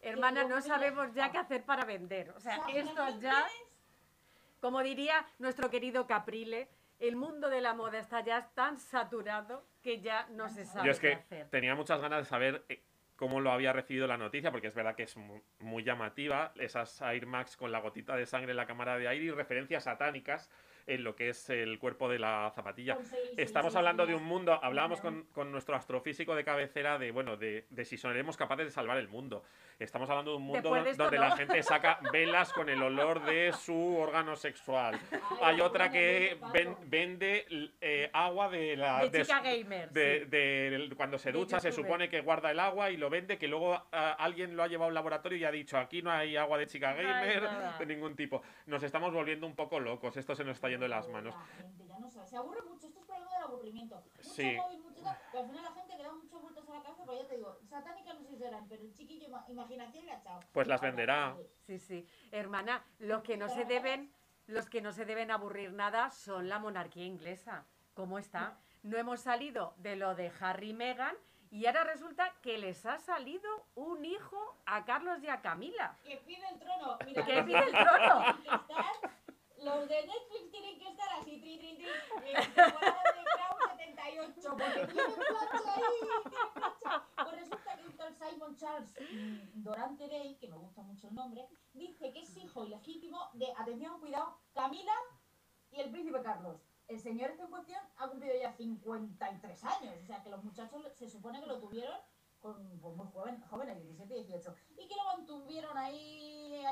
Hermana, no sabemos ya qué hacer para vender. O sea, esto ya, como diría nuestro querido Caprile, el mundo de la moda está ya tan saturado que ya no se sabe Yo es qué que hacer. tenía muchas ganas de saber eh, cómo lo había recibido la noticia, porque es verdad que es mu- muy llamativa, esas Air Max con la gotita de sangre en la cámara de aire y referencias satánicas en lo que es el cuerpo de la zapatilla. Estamos hablando de un mundo, hablábamos con, con nuestro astrofísico de cabecera de, bueno, de, de si seremos capaces de salvar el mundo. Estamos hablando de un mundo de esto, donde no. la gente saca velas con el olor de su órgano sexual. Hay otra que ven- vende eh, agua de la... De chica su- gamer. de, cuando se ducha se supone que guarda el agua y lo vende, que luego ah, alguien lo ha llevado a un laboratorio y ha dicho, aquí no hay agua de chica No gamer nada. de ningún tipo. Nos estamos volviendo un poco locos, esto se nos está yendo de las manos. La gente ya no sabe, se aburre mucho, esto es problema del aburrimiento. Mucho Sí. móvil, mucho tal, que al final la gente le da muchas vueltas a la cabeza, pero ya te digo, satánicas no sé si serán, pero el chiquillo ima- imaginación le ha echado. Pues las venderá. Sí, sí. Hermana, los que no se deben, los que no se deben aburrir nada son la monarquía inglesa. ¿Cómo está? No hemos salido de lo de Harry y Meghan y ahora resulta que les ha salido un hijo a Carlos y a Camila. Que pide el trono, mira. Que pide el trono. los de Netflix tienen que estar así, tri, tri, tri, en temporada de Crown 78, porque tienen plancha ahí, tienen plancha. Pues resulta que un tal Simon Charles mm, Doran Terey, que me gusta mucho el nombre, dice que es hijo ilegítimo de, atención, cuidado, Camila y el príncipe Carlos. El señor este en cuestión ha cumplido ya 53 años, o sea que los muchachos se supone que lo tuvieron con, pues, muy joven, jóvenes, 17 y 18, y que lo mantuvieron ahí,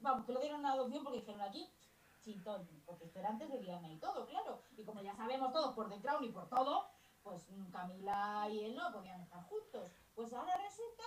vamos, que lo dieron a adopción porque dijeron aquí, chintón, porque esto era antes de Diana y todo, claro, y como ya sabemos todos por The Crown y por todo, pues mm, Camila y él no podían estar juntos. Pues ahora resulta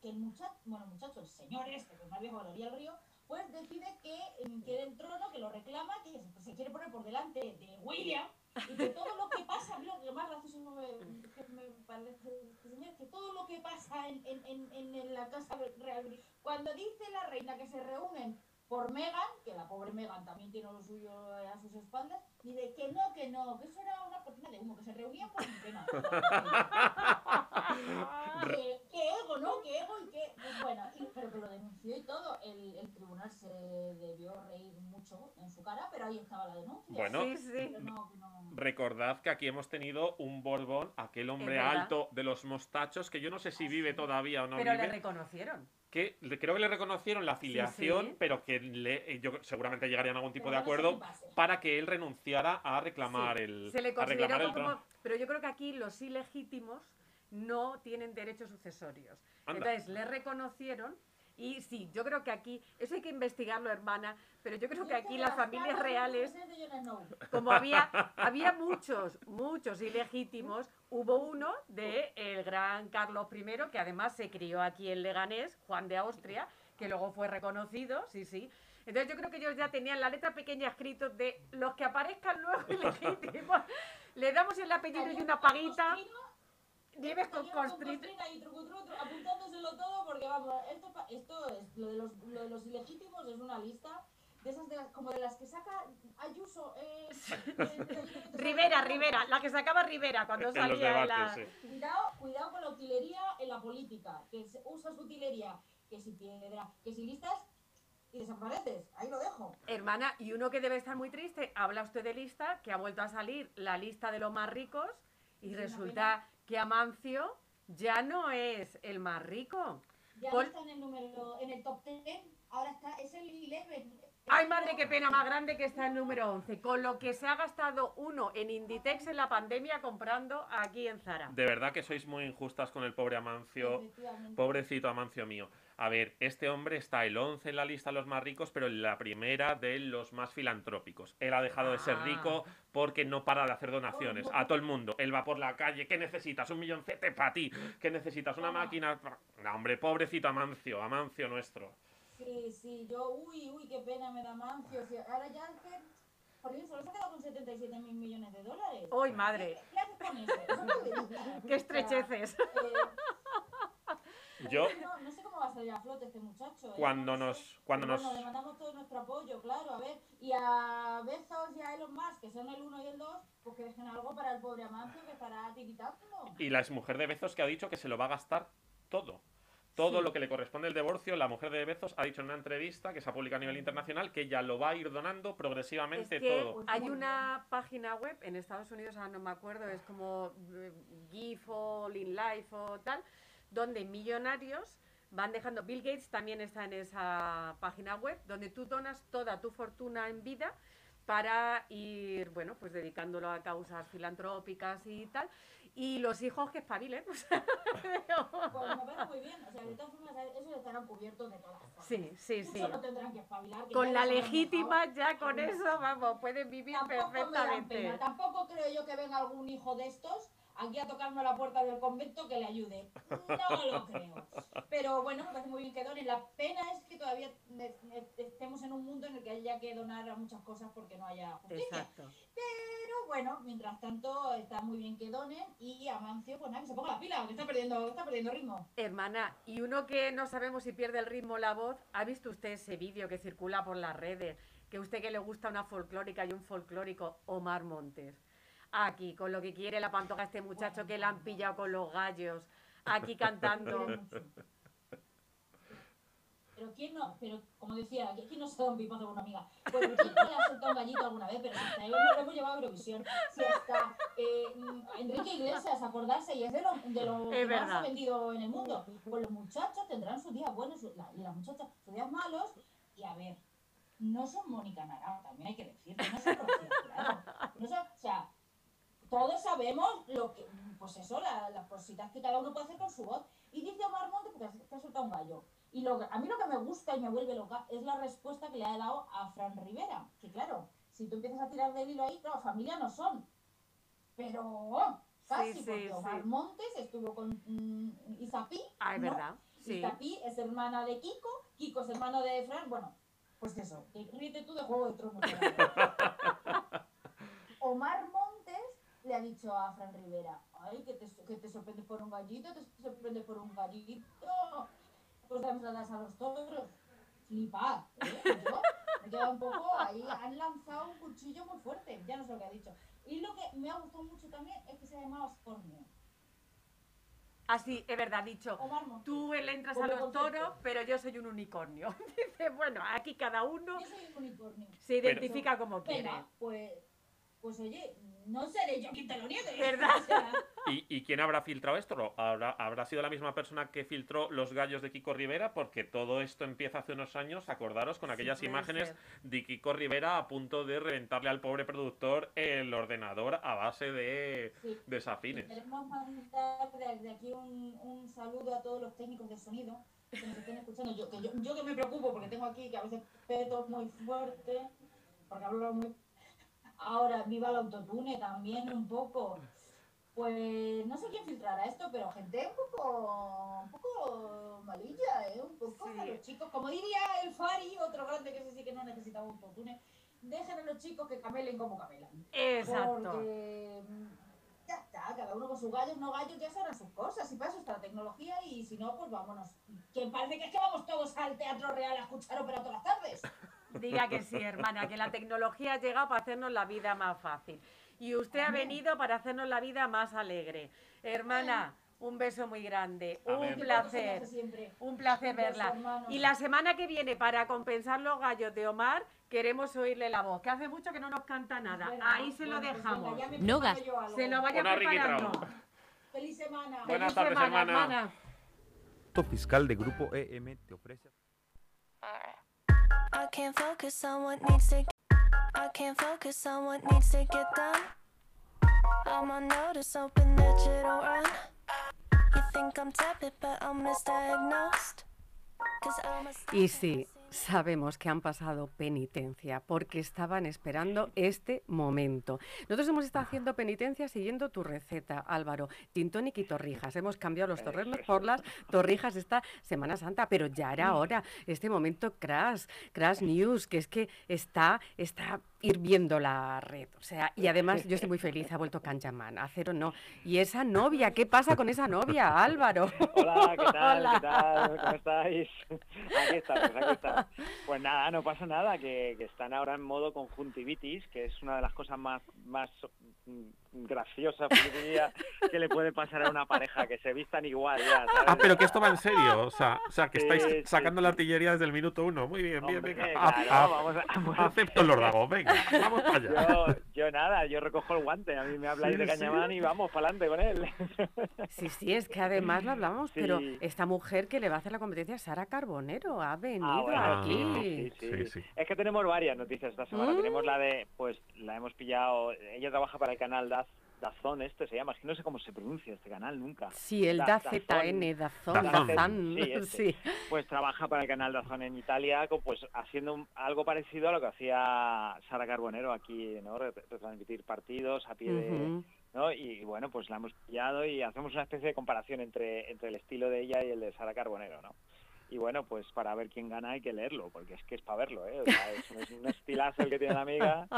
que el muchacho, bueno, muchacho, el señor este, que es más viejo orilla del río, pues decide que mm, quiere el trono, que lo reclama, que se, quiere poner por delante de William, y que todo lo que pasa, mira, lo más gracioso me, que me parece este señor, que todo lo que pasa en, en, en, en la casa real, cuando dice la reina que se reúnen por Megan, que la pobre Megan también tiene lo suyo a sus espaldas, dice que no, que no, que eso era una cortina de humo, que se reunían por mi pena. que, que ego, ¿no? Que ego y que. pues bueno, y- pero que lo denunció y todo. El, el tribunal se debió reír mucho en su cara, pero ahí estaba la denuncia. Bueno. Sí, sí. No, no- Recordad que aquí hemos tenido un Borbón, aquel hombre alto de los mostachos, que yo no sé si vive todavía o no Pero le vive, reconocieron. Que creo que le reconocieron la afiliación, sí. pero que le, eh, yo seguramente llegarían a algún tipo Pero de acuerdo para que él renunciara a reclamar Sí, el Se le consideró el como... Pero yo creo que aquí los ilegítimos no tienen derechos sucesorios. Anda. Entonces, le reconocieron y sí, yo creo que aquí, eso hay que investigarlo, hermana, pero yo creo que aquí las familias reales, como había, había muchos, muchos ilegítimos, hubo uno de el gran Carlos I, que además se crió aquí en Leganés, Juan de Austria, que luego fue reconocido, sí, sí. Entonces yo creo que ellos ya tenían la letra pequeña escrito de los que aparezcan luego ilegítimos. Le damos el apellido y una paguita. Nieves con Costrina costrina. y truco, truco, truco, apuntándoselo todo porque vamos, esto, pa- esto es lo de, los, lo de los ilegítimos es una lista de esas de las, como de las que saca Ayuso eh, Rivera, Rivera, la que sacaba Rivera cuando en los salía la... debates, sí. Cuidado, cuidado con la utilería en la política, que se usa su utilería, que si piedra, que si listas y desapareces, ahí lo dejo. Hermana, y uno que debe estar muy triste, habla usted de lista, que ha vuelto a salir la lista de los más ricos y resulta que Amancio ya no es el más rico. Ya Pol- no está en el número, en el top 10, ahora está, es el 11. Ay, madre, qué pena más grande que está el número 11, con lo que se ha gastado uno en Inditex en la pandemia comprando aquí en Zara. De verdad que sois muy injustas con el pobre Amancio. Pobrecito Amancio mío. A ver, este hombre está el 11 en la lista de los más ricos, pero en la primera de los más filantrópicos. Él ha dejado de ser Ah. rico porque no para de hacer donaciones a todo el mundo. Él va por la calle, ¿qué necesitas? Un milloncete para ti. ¿Qué necesitas? Una máquina. pa-". No, hombre, pobrecito Amancio, Amancio nuestro. Sí, sí, yo, uy, uy, qué pena me da Mancio. si ahora ya que, por Dios, solo se ha quedado con 77 mil millones de dólares. ¡Ay, madre! ¿Qué, qué haces con eso? Eso no. ¡Qué estrecheces! O sea, eh, Yo, no, no sé cómo va a salir a flote este muchacho. ¿eh? cuando No lo nos. sé. Cuando Pero nos. Bueno, le mandamos todo nuestro apoyo, claro, a ver. Y a Bezos y a Elon Musk, que son el 1 y el 2, pues que dejen algo para el pobre Amancio que estará tiritando. Y la exmujer de Bezos que ha dicho que se lo va a gastar todo. Todo Sí. lo que le corresponde el divorcio, la mujer de Bezos ha dicho en una entrevista que se ha publicado a nivel internacional que ella lo va a ir donando Es progresivamente que todo. hay una página web en Estados Unidos, ahora no me acuerdo, es como eh, GIF o In Life o tal, donde millonarios van dejando. Bill Gates también está en esa página web, donde tú donas toda tu fortuna en vida para ir, bueno, pues dedicándolo a causas filantrópicas y tal. Y los hijos que espabilen. Pues me parece muy bien. O sea, de todas formas, eso estarán cubiertos de todas formas. Sí, sí, sí. Solo tendrán que espabilar. que Con la legítima ya con eso, vamos, pueden vivir Tampoco me dan perfectamente. pena. Tampoco creo yo que venga algún hijo de estos aquí a tocarme la puerta del convento que le ayude. No lo creo. Pero bueno, me parece muy bien que donen. La pena es que todavía estemos en un mundo en el que haya que donar a muchas cosas porque no haya justicia. Exacto. Pero bueno, mientras tanto está muy bien que donen y Amancio, pues nada, que se ponga la pila, que está perdiendo, está perdiendo ritmo. Hermana, y uno que no sabemos si pierde el ritmo o la voz, ¿ha visto usted ese vídeo que circula por las redes? Que usted que le gusta una folclórica y un folclórico, Omar Montes. Aquí, con lo que quiere la pantoja este muchacho que la han pillado con los gallos. Aquí cantando. Pero quién no, pero como decía, ¿quién no se da un pipazo con una amiga? Pues quién no le ha soltado un gallito alguna vez, pero hasta ahí lo hemos llevado a Eurovisión. Si hasta eh, Enrique Iglesias, acordarse, y es de lo, de lo Es que más ha vendido en el mundo. Pues los muchachos tendrán sus días buenos la- y las muchachas sus días malos. Y a ver, no son Mónica Naranjo, también hay que decirlo, no son Rocío Jurado, no son, o sea, todos sabemos lo que, pues eso, la- las cositas que cada uno puede hacer con su voz. Y dice Omar Monte porque te ha soltado un gallo. Y lo, a mí lo que me gusta y me vuelve loca es la respuesta que le ha dado a Fran Rivera. Que claro, si tú empiezas a tirar del hilo ahí, claro, familia no son. Pero oh, casi, Sí, sí, porque Omar sí. Montes estuvo con mm, Isapi. Ah, es ¿no? verdad. Sí. Isapi es hermana de Kiko, Kiko es hermano de Fran. Bueno, pues eso, que ríete tú de Juego de Tronos. Omar Montes le ha dicho a Fran Rivera, ay, que te, que te sorprendes por un gallito, te sorprendes por un gallito, pues damos las a los toros. Flipad, ¿eh? Yo me he quedado un poco ahí, han lanzado un cuchillo muy fuerte, ya no sé lo que ha dicho. Y lo que me ha gustado mucho también es que se ha llamado Scornio. Así, es verdad, dicho. Tú le entras a los concepto. toros, pero yo soy un unicornio. Dice, bueno, aquí cada uno Yo soy un unicornio. se identifica como quiere. Venga, pues, pues oye, no seré yo quien te lo niegue. ¿Verdad? O sea, ¿Y, y quién habrá filtrado esto? ¿Lo- ¿Habrá, ¿Habrá sido la misma persona que filtró los gallos de Kiko Rivera? Porque todo esto empieza hace unos años, acordaros, con aquellas puede imágenes ser. de Kiko Rivera a punto de reventarle al pobre productor el ordenador a base de sí. desafines. Queremos mandar desde aquí un, un saludo a todos los técnicos de sonido que nos estén escuchando. Yo que, yo, yo que me preocupo porque tengo aquí que a veces peto muy fuerte, porque hablo muy... Ahora, viva el autotune también un poco. Pues no sé quién filtrará esto, pero gente un poco, un poco malilla, ¿eh? Un poco Sí. a los chicos. Como diría el Fari, otro grande que ese sí que no necesitaba autotune, dejen a los chicos que camelen como camelan. Exacto. Porque mm, ya está, cada uno con sus gallos, no gallos, ya sabrán sus cosas. Y para eso está la tecnología y si no, pues vámonos. Que parece que es que vamos todos al Teatro Real a escuchar ópera todas las tardes. Diga que sí, hermana, que la tecnología ha llegado para hacernos la vida más fácil. Y usted ha venido para hacernos la vida más alegre. Hermana, un beso muy grande, Amén. un placer, un placer Un beso, verla. Y la semana que viene, para compensar los gallos de Omar, queremos oírle la voz, que hace mucho que no nos canta nada. Bueno, Ahí se lo pues dejamos. No. Se lo vaya Una preparando. Feliz semana. Buenas Feliz tardes, semana, hermana. fiscal de Grupo EM te ofrece. I can't focus on what needs to I can't focus on what needs to get done. I'm on notice, you don't run. You think I'm tepid, but I'm misdiagnosed. 'Cause I'm a Y sí, sabemos que han pasado penitencia porque estaban esperando este momento. Nosotros hemos estado haciendo penitencia siguiendo tu receta, Álvaro. Tintónic y torrijas. Hemos cambiado los torrenos por las torrijas esta Semana Santa, pero ya era hora. Este momento crash, crash news, que es que está, está hirviendo la red. O sea, y además yo estoy muy feliz, ha vuelto Kanjaman, a cero no. Y esa novia, ¿qué pasa con esa novia, Álvaro? Hola, ¿qué tal? Hola. ¿Qué tal? ¿Cómo estáis? Aquí estamos, aquí estamos. Pues nada, no pasa nada, que, que están ahora en modo conjuntivitis, que es una de las cosas más, más mm, graciosa felicidad que le puede pasar a una pareja, que se vistan igual ya, ¿sabes? Ah, pero que esto va en serio. O sea, o sea que Sí, estáis sí, sacando la artillería desde el minuto uno. Muy bien, bien, Hombre, venga. claro, a- a- vamos a- acepto el órdago, venga, vamos para allá. Yo, yo nada, yo recojo el guante, a mí me habláis Sí, de sí. Cañamán y vamos para adelante con él. Sí, sí, es que además lo hablamos, pero esta mujer que le va a hacer la competencia, Sara Carbonero, ha venido Ah, bueno, aquí. sí, sí, sí. Es que tenemos varias noticias esta semana. Mm. Tenemos la de, pues, la hemos pillado. Ella trabaja para el canal Daz, Dazón, este se llama. Es que no sé cómo se pronuncia este canal nunca. Sí, el Da- DAZN, Dazón, Dazón. Dazán, Sí, este. sí. Pues trabaja para el canal Dazón en Italia, pues haciendo un- algo parecido a lo que hacía Sara Carbonero aquí, ¿no? Re- Retransmitir partidos a pie de. ¿no? Y bueno, pues la hemos pillado y hacemos una especie de comparación entre, entre el estilo de ella y el de Sara Carbonero, ¿no? Y bueno, pues para ver quién gana hay que leerlo, porque es que es para verlo, ¿eh? O sea, es, un- es un estilazo el que tiene la amiga.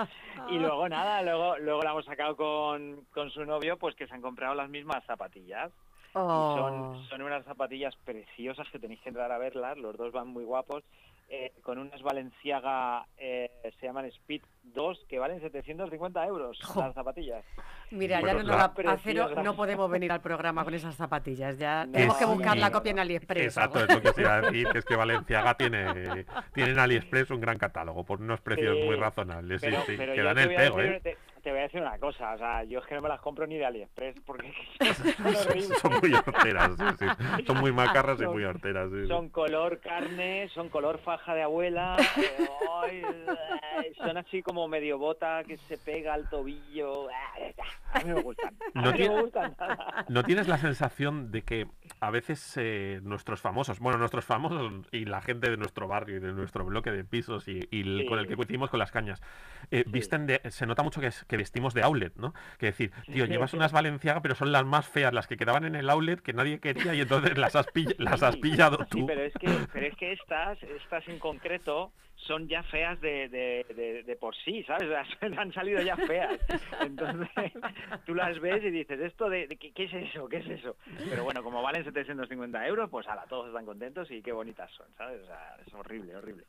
Y luego nada, luego, luego la hemos sacado con, con su novio, pues que se han comprado las mismas zapatillas. Y Oh. son, son unas zapatillas preciosas que tenéis que entrar a verlas, los dos van muy guapos, eh, con unas Valenciaga, eh, se llaman Speed 2, que valen 750 euros Jo. las zapatillas. Mira, Bueno, ya no, la- nos va- a cero no podemos venir al programa con esas zapatillas. Ya No, tenemos que sí. buscar la copia en AliExpress. Exacto, es lo que a decir, que es que Valenciaga tiene, tiene en AliExpress un gran catálogo por unos precios Sí, muy razonables, sí, Pero, sí, pero que dan el pego, decir, ¿eh? te, te voy a decir una cosa, o sea, yo es que no me las compro ni de AliExpress porque son horribles. Son muy horteras, sí, sí. Son muy macarras y Son- muy horteras, sí. Son color carne, son color faja de abuela, ay, son así como medio bota que se pega al tobillo. A mí me gustan. No me gustan nada. ¿No tienes la sensación de que a veces eh, nuestros famosos, bueno, nuestros famosos y la gente de nuestro barrio y de nuestro bloque de pisos y, y con el que coincidimos con las cañas, eh, visten de, se nota mucho que, es- que vestimos de outlet, ¿no? Que decir, tío, llevas unas Valenciaga, pero son las más feas, las que quedaban en el outlet que nadie quería y entonces las has, pill- las has pillado Sí, tú. pero es que, pero es que estas, estas en concreto, son ya feas de, de, de, de por sí, ¿sabes? Sea, han salido ya feas. Entonces, tú las ves y dices, ¿esto de, de qué, qué es eso? ¿Qué es eso? Pero bueno, como valen 750 euros, pues ala, todos están contentos y qué bonitas son, ¿sabes? O sea, es horrible, horrible.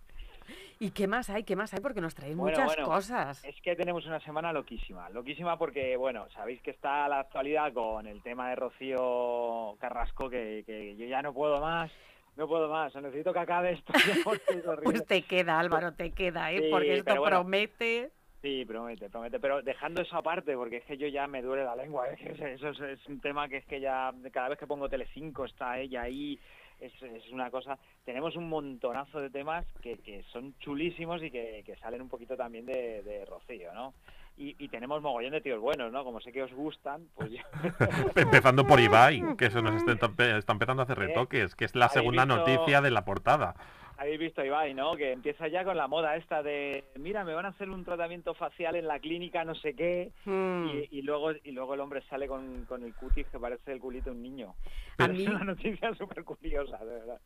¿Y qué más hay? ¿Qué más hay? Porque nos traéis Bueno, muchas bueno, cosas. Es que tenemos una semana loquísima. Loquísima porque, bueno, sabéis que está la actualidad con el tema de Rocío Carrasco, que, que yo ya no puedo más. No puedo más, necesito que acabe esto. Pues te queda, Álvaro, te queda, ¿eh? Sí, Porque esto bueno. promete. Sí, promete, promete. Pero dejando eso aparte, porque es que yo ya me duele la lengua. ¿eh? Eso es, es un tema que es que ya cada vez que pongo Telecinco está ella ahí. Es, es una cosa. Tenemos un montonazo de temas que, que son chulísimos y que, que salen un poquito también de, de Rocío, ¿no? Y, y tenemos mogollón de tíos buenos, ¿no? Como sé que os gustan, pues yo... Empezando por Ibai, que eso nos está, está empezando a hacer retoques, que es la ¿Habéis segunda visto- noticia de la portada. Habéis visto a Ibai, ¿no? Que empieza ya con la moda esta de, mira, me van a hacer un tratamiento facial en la clínica, no sé qué, Mm. y, y luego y luego el hombre sale con, con el cutis que parece el culito de un niño. A Es mí- una noticia súper curiosa, de verdad.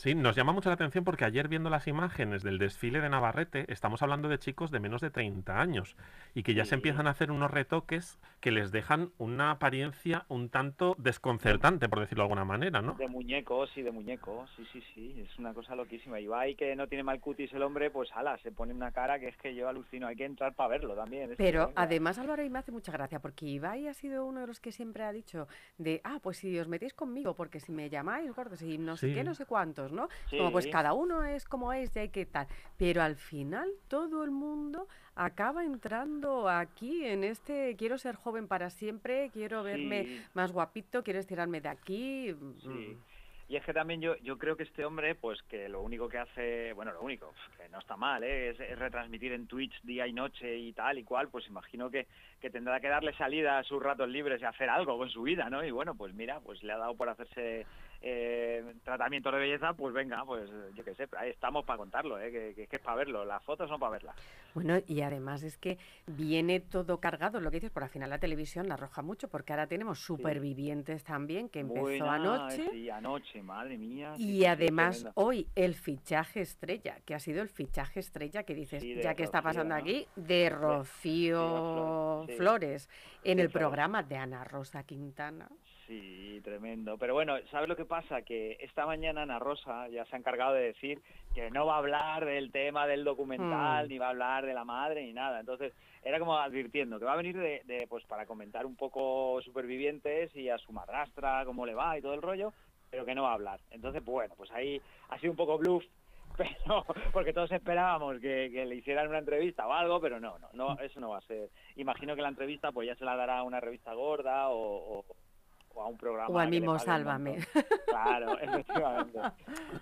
Sí, nos llama mucho la atención porque ayer viendo las imágenes del desfile de Navarrete, estamos hablando de chicos de menos de 30 años y que ya se empiezan a hacer unos retoques que les dejan una apariencia un tanto desconcertante, por decirlo de alguna manera, ¿no? De muñecos, sí, de muñecos, sí, sí, sí, es una cosa loquísima. Ibai, que no tiene mal cutis el hombre, pues ala, se pone una cara que es que yo alucino, hay que entrar para verlo también. Pero además, Álvaro, y me hace mucha gracia, porque Ibai ha sido uno de los que siempre ha dicho de, ah, pues si os metéis conmigo, porque si me llamáis gordos y no sé qué, no sé cuántos, ¿no? Como pues cada uno es como es y hay que tal. Pero al final todo el mundo acaba entrando aquí en este, quiero ser joven para siempre, quiero verme Sí. más guapito, quiero estirarme de aquí. Sí. mm. Y es que también yo, yo creo que este hombre, pues que lo único que hace, bueno, lo único, que no está mal, ¿eh? es, es retransmitir en Twitch día y noche y tal y cual, pues imagino que, que tendrá que darle salida a sus ratos libres y hacer algo con su vida, ¿no? Y bueno, pues mira, pues le ha dado por hacerse eh, tratamiento de belleza, pues venga, pues yo qué sé, ahí estamos para contarlo, ¿eh? que, que- que es para verlo, las fotos son para verlas. Bueno, y además es que viene todo cargado, lo que dices, por al final la televisión la arroja mucho, porque ahora tenemos supervivientes también, que empezó Buena, anoche. Sí, anoche, madre mía. Y sí, además hoy el fichaje estrella, que ha sido el fichaje estrella que dices, Sí, ya que está pasando ¿no? aquí, de Rocío Flores, en el programa de Ana Rosa Quintana. Sí, tremendo. Pero bueno, ¿sabes lo que pasa? Que esta mañana Ana Rosa ya se ha encargado de decir que no va a hablar del tema del documental, Mm. ni va a hablar de la madre, ni nada. Entonces, era como advirtiendo que va a venir de, de, pues para comentar un poco supervivientes y a su madrastra, cómo le va y todo el rollo, pero que no va a hablar. Entonces, bueno, pues ahí ha sido un poco bluff, pero porque todos esperábamos que, que le hicieran una entrevista o algo, pero no, no, no, eso no va a ser. Imagino que la entrevista pues ya se la dará a una revista gorda o, o- o a un programa. O al mismo Sálvame. Claro, efectivamente.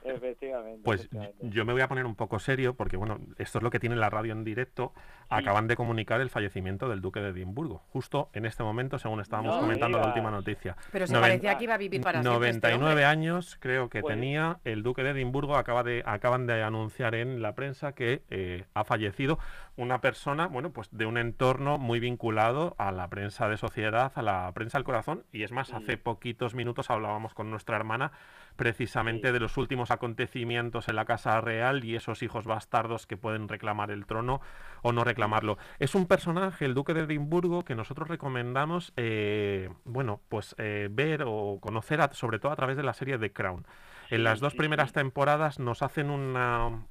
efectivamente. Pues efectivamente. yo me voy a poner un poco serio porque, bueno, esto es lo que tiene la radio en directo. Acaban de comunicar el fallecimiento del duque de Edimburgo, justo en este momento, según estábamos No comentando la última noticia. Pero se Noven- parecía que iba a vivir para siempre este 99 hombre. años creo que Pues- tenía el duque de Edimburgo. Acaba de, acaban de anunciar en la prensa que eh, ha fallecido una persona, bueno, pues de un entorno muy vinculado a la prensa de sociedad, a la prensa del corazón. Y es más, hace poquitos minutos hablábamos con nuestra hermana precisamente de los últimos acontecimientos en la Casa Real y esos hijos bastardos que pueden reclamar el trono o no reclamarlo. Es un personaje, el duque de Edimburgo, que nosotros recomendamos, eh, bueno, pues eh, ver o conocer, a- sobre todo a través de la serie The Crown. En las dos primeras temporadas nos hacen una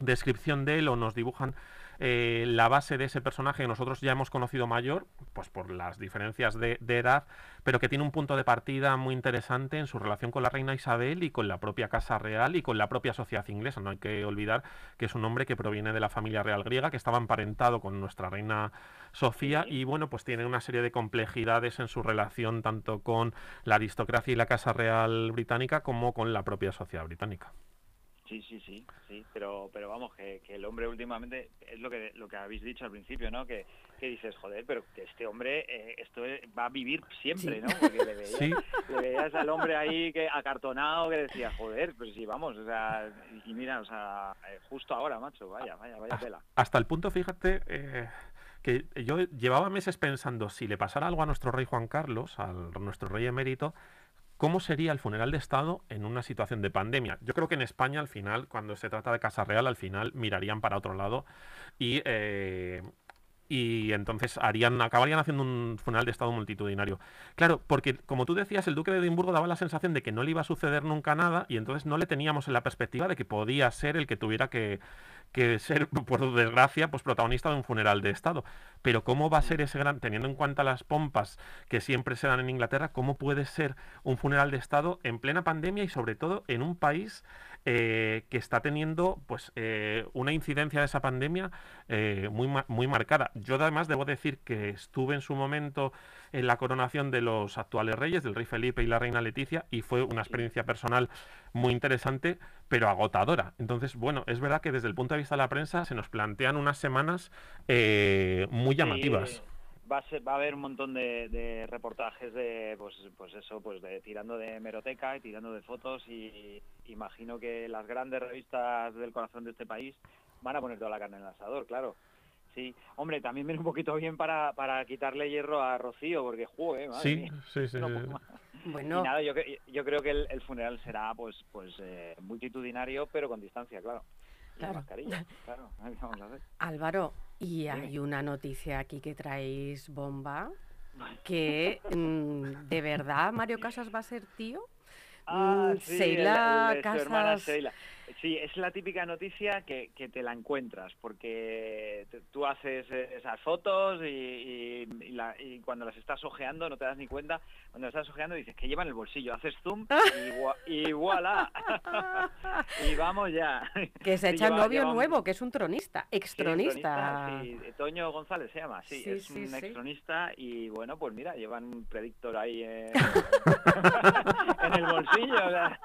descripción de él o nos dibujan eh, la base de ese personaje que nosotros ya hemos conocido mayor, pues por las diferencias de, de edad, pero que tiene un punto de partida muy interesante en su relación con la reina Isabel y con la propia Casa Real y con la propia sociedad inglesa. No hay que olvidar que es un hombre que proviene de la familia real griega, que estaba emparentado con nuestra reina Sofía y bueno, pues tiene una serie de complejidades en su relación tanto con la aristocracia y la Casa Real británica como con la propia sociedad británica. Sí, sí, sí, sí, pero, pero vamos, que, que el hombre últimamente, es lo que, lo que habéis dicho al principio, ¿no? Que, que dices, joder, pero que este hombre, eh, esto es- va a vivir siempre, Sí. ¿no? Porque le veías, Sí. le veías al hombre ahí que acartonado que decía, joder, pues sí, vamos, o sea, y mira, o sea, eh, justo ahora, macho, vaya, vaya, vaya tela. Hasta el punto, fíjate, eh, que yo llevaba meses pensando, si le pasara algo a nuestro rey Juan Carlos, a nuestro rey emérito, ¿cómo sería el funeral de Estado en una situación de pandemia? Yo creo que en España, al final, cuando se trata de Casa Real, al final mirarían para otro lado y... eh, y entonces harían, acabarían haciendo un funeral de Estado multitudinario. Claro, porque como tú decías, el duque de Edimburgo daba la sensación de que no le iba a suceder nunca nada y entonces no le teníamos en la perspectiva de que podía ser el que tuviera que, que ser, por desgracia, pues protagonista de un funeral de Estado. Pero ¿cómo va a ser ese gran, teniendo en cuenta las pompas que siempre se dan en Inglaterra, cómo puede ser un funeral de Estado en plena pandemia y sobre todo en un país eh, que está teniendo pues eh, una incidencia de esa pandemia eh, muy, muy marcada. Yo además debo decir que estuve en su momento en la coronación de los actuales reyes, del rey Felipe y la reina Leticia, y fue una experiencia personal muy interesante, pero agotadora. Entonces, bueno, es verdad que desde el punto de vista de la prensa se nos plantean unas semanas eh, muy llamativas. Sí, va a, ser- va a haber un montón de, de reportajes de, pues, pues eso, pues de tirando de meroteca y tirando de fotos y imagino que las grandes revistas del corazón de este país van a poner toda la carne en el asador, claro. Sí, hombre, también viene un poquito bien para, para quitarle hierro a Rocío, porque juegue, madre Sí, mía. sí, sí, No sí, puedo sí. más. Bueno. Y nada, yo, yo creo que el, el funeral será pues pues eh, multitudinario, pero con distancia, claro. Claro. mascarilla, claro. Vamos a ver. Álvaro, y hay una noticia aquí que traéis bomba, que mm, de verdad Mario Casas va a ser tío. Ah, Mm, sí, Sheila el- el de su hermana Casas. Sí, es la típica noticia que, que te la encuentras, porque te- tú haces esas fotos y, y- y la- y cuando las estás ojeando no te das ni cuenta, cuando las estás ojeando dices que lleva en el bolsillo, haces zoom y, voilà. y vamos ya. Que se echa lleva- novio lleva un- nuevo, que es un tronista, extronista. sí, Toño González se llama, sí, Sí, es sí, un extronista y bueno, pues mira, llevan un predictor ahí en, en el bolsillo, o sea,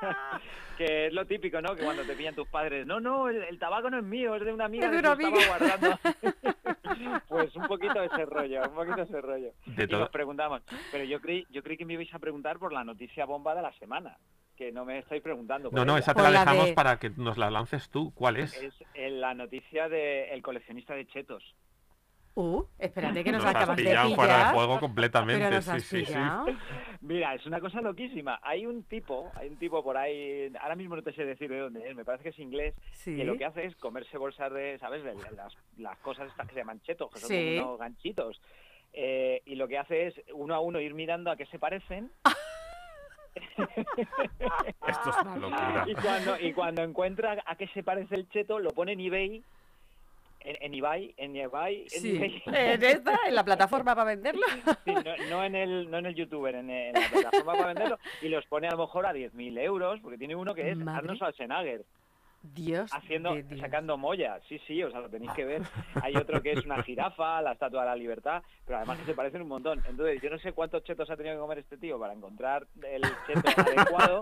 que es lo típico, ¿no? Que cuando te pillan tus padres, no, no, el, el tabaco no es mío, es de una amiga Es de que se una lo estaba guardando. pues un poquito ese rollo, un poquito ese rollo. De y todo- nos preguntamos, pero yo creí, yo creí que me ibais a preguntar por la noticia bomba de la semana, que no me estáis preguntando. No, no, ella. esa te la dejamos para que nos la lances tú. ¿Cuál es? Es en la noticia del coleccionista de chetos. Uh, espérate que nos, Nos acabas de pillado fuera de pillar. juego completamente, Pero nos sí, has sí. Mira, es una cosa loquísima. Hay un tipo, hay un tipo por ahí, ahora mismo no te sé decir de dónde es, me parece que es inglés, Sí. que lo que hace es comerse bolsas de, ¿sabes? De las, las cosas estas que se llaman chetos, que son Sí. como unos ganchitos. Eh, y lo que hace es uno a uno ir mirando a qué se parecen. Esto es una locura. y, cuando, y cuando encuentra a qué se parece el cheto, lo pone en eBay, en, en eBay, en eBay, en Sí, en esta, en la plataforma para venderlo. Sí, no, no en el, no en el youtuber, en, en la plataforma para venderlo, y los pone a lo mejor a 10.000 euros, porque tiene uno que es Madre. Arnold Schwarzenegger, Dios haciendo, Dios. sacando mollas, sí, sí, o sea, lo tenéis que ver. Hay otro que es una jirafa, la Estatua de la Libertad, pero además que se parecen un montón. Entonces, yo no sé cuántos chetos ha tenido que comer este tío para encontrar el cheto adecuado,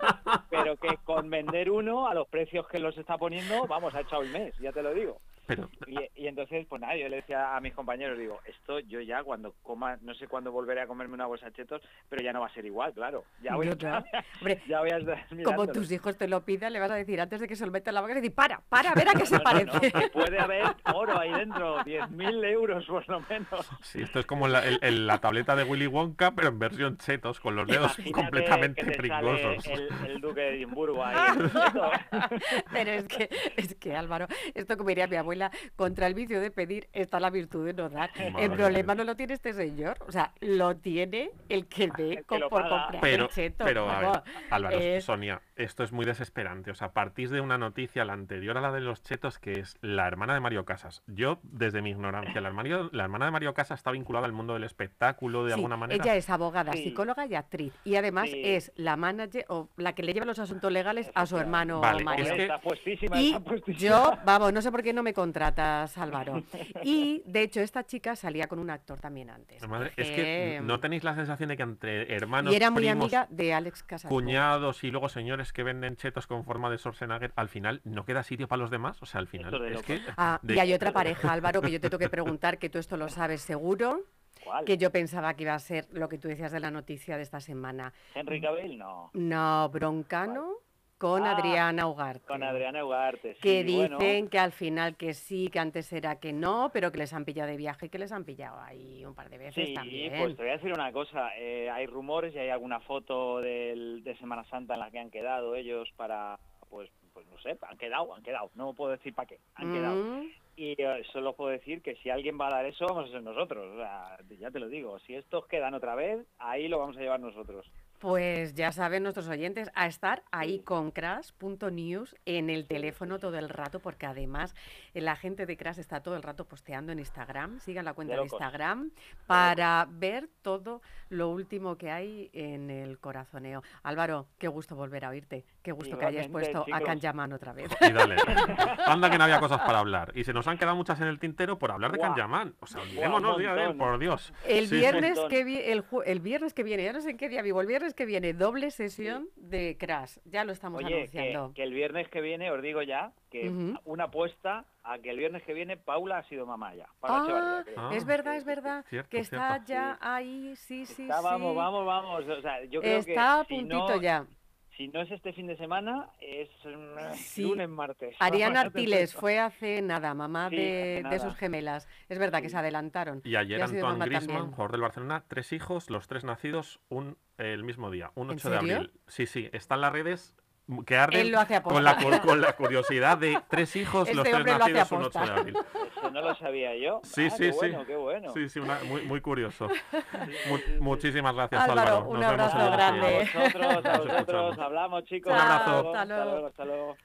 pero que con vender uno a los precios que los está poniendo, vamos, ha echado el mes, ya te lo digo. Pero, Y, y entonces, pues nada, yo le decía a mis compañeros, digo, esto yo ya cuando coma, no sé cuándo volveré a comerme una bolsa de chetos, pero ya no va a ser igual, claro. Ya voy, a, No, claro. Hombre, ya voy a estar Como tus hijos te lo pidan, le vas a decir antes de que se lo meta en la boca, decir, para, para, a ver a qué se No, no, no, parece. que puede haber oro ahí dentro, 10.000 euros por lo menos. sí, esto es como la, el- el- la tableta de Willy Wonka, pero en versión chetos, con los dedos Imagínate completamente que te sale pringosos. El, el duque de Edimburgo ahí. Pero es que, es que Álvaro, esto como diría mi abuela, contra el vicio de pedir está la virtud de no dar. Madre el problema no lo tiene este señor, o sea, lo tiene el que ve que co- lo por paga. comprar Pero, el cheto. pero a ver, vamos. Álvaro, es- Sonia, esto es muy desesperante. O sea, partís de una noticia, la anterior a la de los chetos, que es la hermana de Mario Casas. Yo, desde mi ignorancia, la, hermana de Mario Casas está vinculada al mundo del espectáculo de Sí, alguna manera. Ella es abogada, Sí. psicóloga y actriz. Y además Sí. es la manager o la que le lleva los asuntos legales a su hermano Vale, Mario. es que- Está puestísima, Y está puestísima. yo, vamos, no sé por qué no me contratas, Álvaro. Y de hecho, esta chica salía con un actor también antes. Madre, es que que, no tenéis la sensación de que entre hermanos, Y era muy primos, amiga de Alex Casas. cuñados y luego señores que venden chetos con forma de Schwarzenegger, al final no queda sitio para los demás. O sea, al final es que Ah, de- y hay otra pareja, Álvaro, que yo te tengo que preguntar, que tú esto lo sabes seguro, ¿Cuál? que yo pensaba que iba a ser lo que tú decías de la noticia de esta semana. Henry Cavill, no. No, Broncano con Ah, Adriana Ugarte. Con Adriana Ugarte, sí, que bueno. dicen que al final que sí, que antes era que no, pero que les han pillado de viaje y que les han pillado ahí un par de veces Sí, también. pues te voy a decir una cosa. eh, hay rumores y hay alguna foto del, de Semana Santa en la que han quedado ellos para, pues, pues no sé, han quedado, han quedado. No puedo decir para qué, han quedado. Mm, Y eh, solo puedo decir que si alguien va a dar eso, vamos a ser nosotros. O sea, ya te lo digo. Si estos quedan otra vez, ahí lo vamos a llevar nosotros. Pues ya saben nuestros oyentes a estar ahí con crash.news en el teléfono todo el rato, porque además la gente de Crash está todo el rato posteando en Instagram, sigan la cuenta De. Instagram para ver todo lo último que hay en el corazoneo. Álvaro, qué gusto volver a oírte, qué gusto que hayas puesto a chicos. Kanyaman otra vez. Y dale. Anda que no había cosas para hablar. Y se nos han quedado muchas en el tintero por hablar de Buah. Kanyaman. O sea, olvidémonos de él, por Dios. El Sí, viernes que vi- el, el viernes que viene, ya no sé en qué día vivo, el viernes que viene, doble sesión de Crash. Ya lo estamos Oye, que, anunciando. que el viernes que viene, os digo ya, que Ujú. una apuesta a que el viernes que viene Paula ha sido mamá ya. Paula Ah. Ah. es verdad, Sí, es sí, verdad, Cierto, que está cierto. ya ahí, sí, sí, Está, sí. vamos, vamos, vamos. O sea, yo creo está a que si puntito no, ya. Si no es este fin de semana, es Sí. lunes, martes. Ariana Artiles fue hace nada, mamá Sí, de, sus gemelas. Es verdad que se adelantaron. Y ayer Antoine Griezmann, también. jugador del Barcelona, tres hijos, los tres nacidos un, el mismo día, un ¿En 8 de abril. Sí, sí, están las redes que arden Él lo hace con la, con la curiosidad de tres hijos, los Este tres hombre lo hace nacidos un 8 de abril. Eso no lo sabía yo. Sí, Ah, sí, qué sí. bueno, qué bueno. Sí, sí, una- muy, muy curioso. Mu- muchísimas gracias, Álvaro, Álvaro. un Nos vemos abrazo el día grande. A vosotros, a. Hablamos, chicos. Un abrazo. Hasta luego. Hasta luego.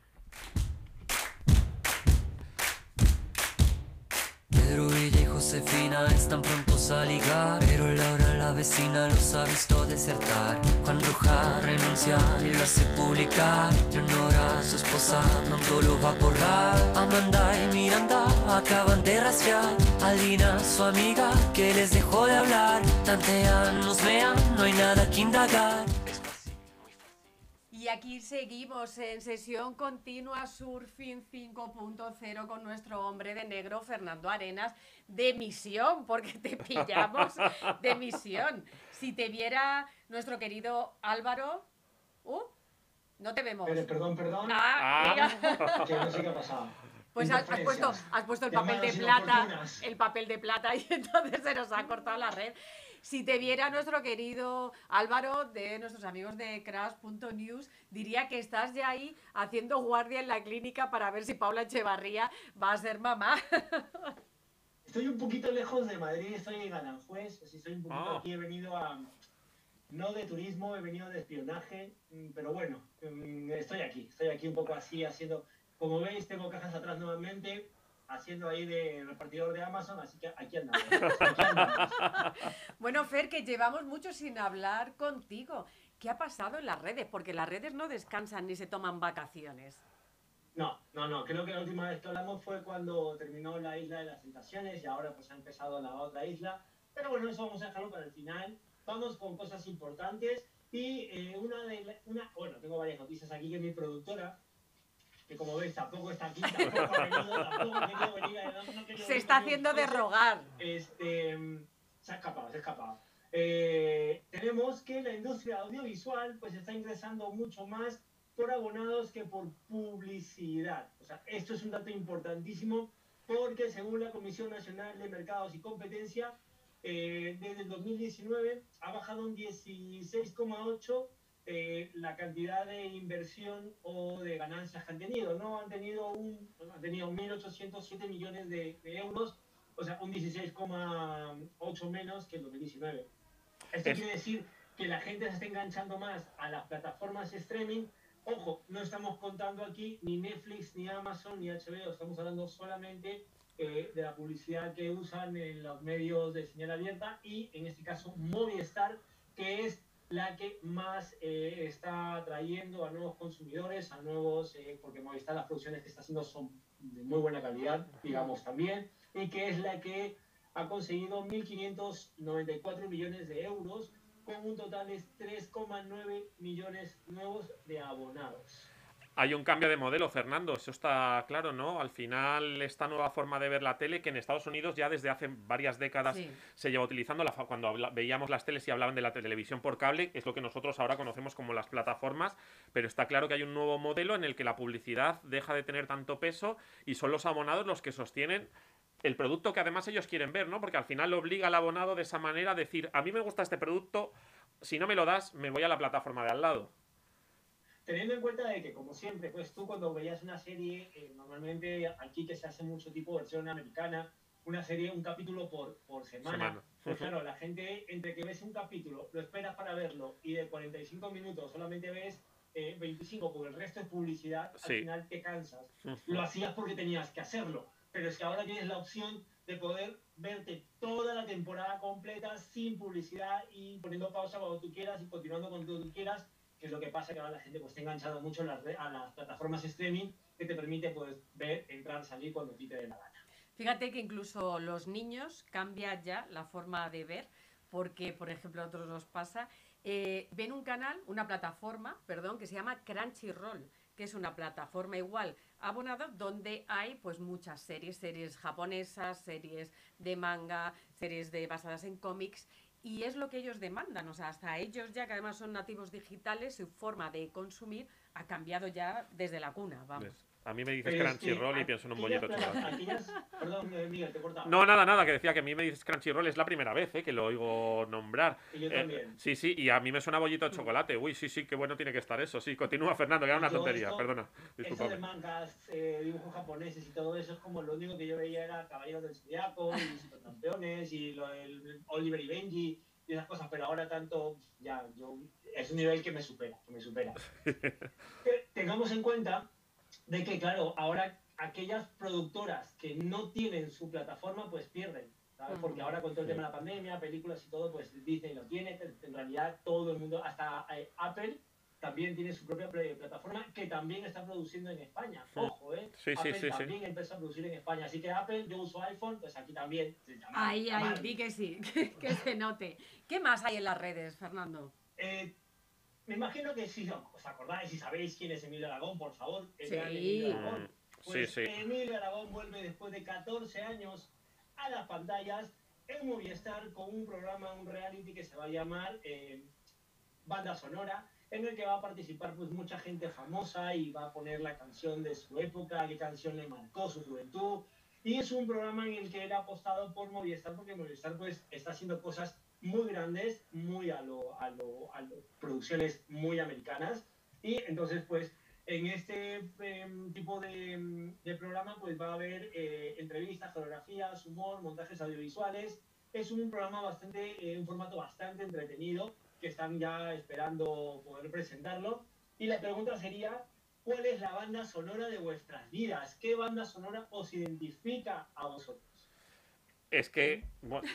Josefina están prontos a ligar Pero Laura, la vecina, los ha visto desertar. Juan Roja renuncia y lo hace publicar Leonora, su esposa, pronto lo va a borrar. Amanda y Miranda acaban de rastrear a Lina, su amiga, que les dejó de hablar. Tantean, nos vean, no hay nada que indagar Y aquí seguimos en sesión continua Surfing 5.0 con nuestro hombre de negro, Fernando Arenas, de misión, porque te pillamos de misión. Si te viera nuestro querido Álvaro... Uh, no te vemos. Pero, perdón, perdón. Ah, mira. Que no sé qué ha pasado. Pues has, has puesto, has puesto el papel de plata, el papel de plata y entonces se nos ha cortado la red. Si te viera nuestro querido Álvaro de nuestros amigos de Crash.news, diría que estás ya ahí haciendo guardia en la clínica para ver si Paula Echevarría va a ser mamá. Estoy un poquito lejos de Madrid, estoy en Aranjuez, así estoy un poquito Ah. aquí, he venido a, no de turismo, he venido de espionaje, mm, pero bueno, mm, estoy aquí, estoy aquí un poco así haciendo, como veis tengo cajas atrás nuevamente, haciendo ahí de repartidor de Amazon, así que aquí andamos. aquí andamos. Bueno, Fer, que llevamos mucho sin hablar contigo. ¿Qué ha pasado en las redes? Porque las redes no descansan ni se toman vacaciones. No, no, no, creo que la última vez que hablamos fue cuando terminó la isla de las tentaciones y ahora pues ha empezado la otra isla, pero bueno, eso vamos a dejarlo para el final. Vamos con cosas importantes y eh, una de la- una, bueno, tengo varias noticias aquí que mi productora, que como veis tampoco está aquí, tampoco ha venido, tampoco ha querido venir, no querido Se está haciendo de rogar. Este, se ha escapado, se ha escapado. Eh, tenemos que la industria audiovisual pues está ingresando mucho más por abonados que por publicidad. O sea, esto es un dato importantísimo porque según la Comisión Nacional de Mercados y Competencia, eh, desde el 2019 ha bajado un 16,8 eh, la cantidad de inversión o de ganancias que han tenido. No han tenido un, han tenido 1.807 millones de, de euros, o sea, un 16,8 menos que el 2019. Esto Es- quiere decir que la gente se está enganchando más a las plataformas streaming. Ojo, no estamos contando aquí ni Netflix, ni Amazon, ni HBO, estamos hablando solamente eh, de la publicidad que usan en los medios de señal abierta y en este caso Movistar, que es la que más eh, está atrayendo a nuevos consumidores, a nuevos, eh, porque Movistar las producciones que está haciendo son de muy buena calidad, digamos también, y que es la que ha conseguido 1.594 millones de euros con un total de 3,9 millones nuevos de abonados. Hay un cambio de modelo, Fernando, eso está claro, ¿no? Al final, esta nueva forma de ver la tele, que en Estados Unidos ya desde hace varias décadas Sí. se lleva utilizando, la cuando habla- veíamos las teles y hablaban de la televisión por cable, es lo que nosotros ahora conocemos como las plataformas, pero está claro que hay un nuevo modelo en el que la publicidad deja de tener tanto peso y son los abonados los que sostienen el producto que además ellos quieren ver, ¿no? Porque al final obliga al abonado de esa manera a decir, a mí me gusta este producto, si no me lo das, me voy a la plataforma de al lado. Teniendo en cuenta de que, como siempre, pues tú cuando veías una serie, eh, normalmente aquí que se hace mucho tipo versión americana, una serie, un capítulo por, por semana. Semana. Pues claro, la gente, entre que ves un capítulo, lo esperas para verlo y de 45 minutos solamente ves eh, 25 porque el resto es publicidad, Sí. al final te cansas. Lo hacías porque tenías que hacerlo, pero es que ahora tienes la opción de poder verte toda la temporada completa sin publicidad y poniendo pausa cuando tú quieras y continuando cuando tú quieras, que es lo que pasa que ahora la gente pues está enganchada mucho a las, plataformas streaming que te permite pues ver, entrar, salir cuando te dé la gana. Fíjate que incluso los niños cambian ya la forma de ver, porque, por ejemplo, a otros nos pasa, eh, ven un canal, una plataforma, perdón, que se llama Crunchyroll, que es una plataforma igual abonada donde hay pues muchas series, series japonesas, series de manga, series de basadas en cómics y es lo que ellos demandan, o sea, hasta ellos ya que además son nativos digitales, su forma de consumir ha cambiado ya desde la cuna, vamos. A mí me dices Pero Crunchyroll y pienso en un bollito Perdón, eh, Miguel, te he cortado. No, nada, nada, que decía que a mí me dices Crunchyroll es la primera vez eh, que lo oigo nombrar. Y yo Eh, también. sí, sí, y a mí me suena bollito de chocolate. Uy, sí, sí, qué bueno tiene que estar eso. Sí, continúa, Fernando, que era una Yo tontería. esto- Perdona, Eso de mangas, eh, dibujos japoneses y todo eso es como lo único que yo veía era Caballeros del Zodiaco y Supercampeones y lo, el Oliver y Benji y esas cosas, pero ahora tanto, ya, yo, es un nivel que me supera, que me supera. Tengamos en cuenta de que, claro, ahora aquellas productoras que no tienen su plataforma, pues pierden. ¿sabes? Porque ahora con todo el tema de la pandemia, películas y todo, pues Disney lo tiene, en realidad todo el mundo, hasta eh, Apple también tiene su propia pla- plataforma que también está produciendo en España. Ojo, ¿eh? Sí, sí, Apple sí, sí. también empezó a producir en España. Así que Apple, yo uso iPhone, pues aquí también. se llama- Ahí, ahí, di que sí, que, que se note. ¿Qué más hay en las redes, Fernando? Eh, me imagino que si os acordáis, si sabéis quién es Emilio Aragón, por favor. el Sí. gran Emilio Aragón. Mm, Pues sí, sí. Emilio Aragón vuelve después de 14 años a las pantallas en Movistar con un programa, un reality que se va a llamar eh, Banda Sonora, en el que va a participar pues mucha gente famosa y va a poner la canción de su época, qué canción le marcó su juventud. Y es un programa en el que él ha apostado por Movistar, porque Movistar pues está haciendo cosas muy grandes, muy a lo, a lo, a lo- producciones muy americanas. Y entonces pues en este em, tipo de, de programa pues va a haber eh, entrevistas, fotografías, humor, montajes audiovisuales. Es un programa bastante, eh, un formato bastante entretenido que están ya esperando poder presentarlo. Y la pregunta sería, ¿cuál es la banda sonora de vuestras vidas? ¿Qué banda sonora os identifica a vosotros? Es que, bueno,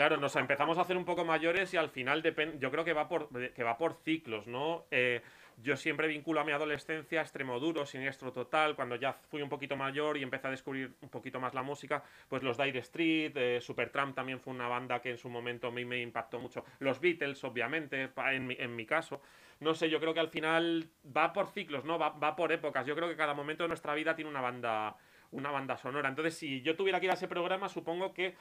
claro, nos empezamos a hacer un poco mayores y al final depende, yo creo que va por, que va por ciclos, ¿no? Eh, yo siempre vinculo a mi adolescencia a Extremoduro, Siniestro Total, cuando ya fui un poquito mayor y empecé a descubrir un poquito más la música, pues los Dire Street, eh, Supertramp también fue una banda que en su momento a mí me impactó mucho. Los Beatles, obviamente, en mi, en mi caso. No sé, yo creo que al final va por ciclos, ¿no? Va, va por épocas. Yo creo que cada momento de nuestra vida tiene una banda una banda sonora. Entonces, si yo tuviera que ir a ese programa, supongo que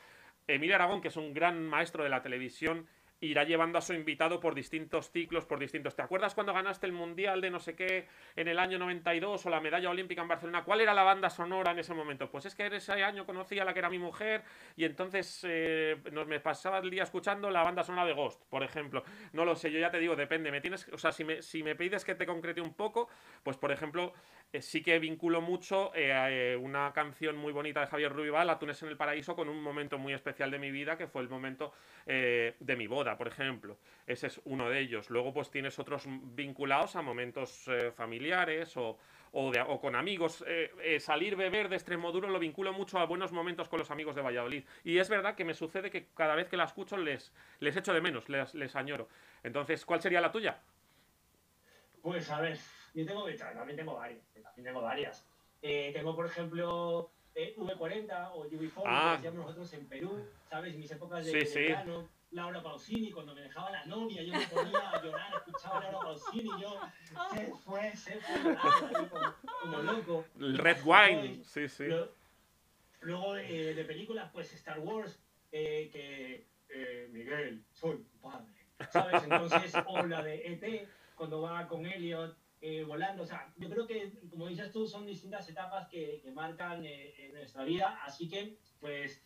Emilio Aragón, que es un gran maestro de la televisión, irá llevando a su invitado por distintos ciclos, por distintos... ¿Te acuerdas cuando ganaste el Mundial de no sé qué en el año 92 o la medalla olímpica en Barcelona? ¿Cuál era la banda sonora en ese momento? Pues es que ese año conocí a la que era mi mujer y entonces eh, nos me pasaba el día escuchando la banda sonora de Ghost, por ejemplo. No lo sé, yo ya te digo, depende. Me tienes, o sea, si me, si me pides que te concrete un poco, pues por ejemplo, eh, sí que vinculo mucho eh, una canción muy bonita de Javier Ruibal, Atunes en el Paraíso, con un momento muy especial de mi vida, que fue el momento de mi boda por ejemplo. Ese es uno de ellos. Luego, pues tienes otros vinculados a momentos eh, familiares o, con amigos. Eh, eh, salir beber de Extremoduro lo vinculo mucho a buenos momentos con los amigos de Valladolid. Y es verdad que me sucede que cada vez que la escucho les, les echo de menos, les, les añoro. Entonces, ¿cuál sería la tuya? Pues a ver, yo tengo, también tengo varias. También tengo varias. tengo, por ejemplo, V40 o UV4, ah. que decíamos nosotros en Perú, ¿sabes? Mis épocas de, sí, verano, Laura Pausini, cuando me dejaba la novia, yo me ponía a llorar, escuchaba a Laura Pausini, yo se fue, se fue, como, loco. El Red Wine, sí, sí. Luego, eh, de películas, pues Star Wars, eh, que eh, Miguel, soy padre, ¿sabes? Entonces, o la de ET, cuando va con Elliot. Volando, o sea, yo creo que, como dices tú, son distintas etapas que, que marcan en nuestra vida, así que, pues,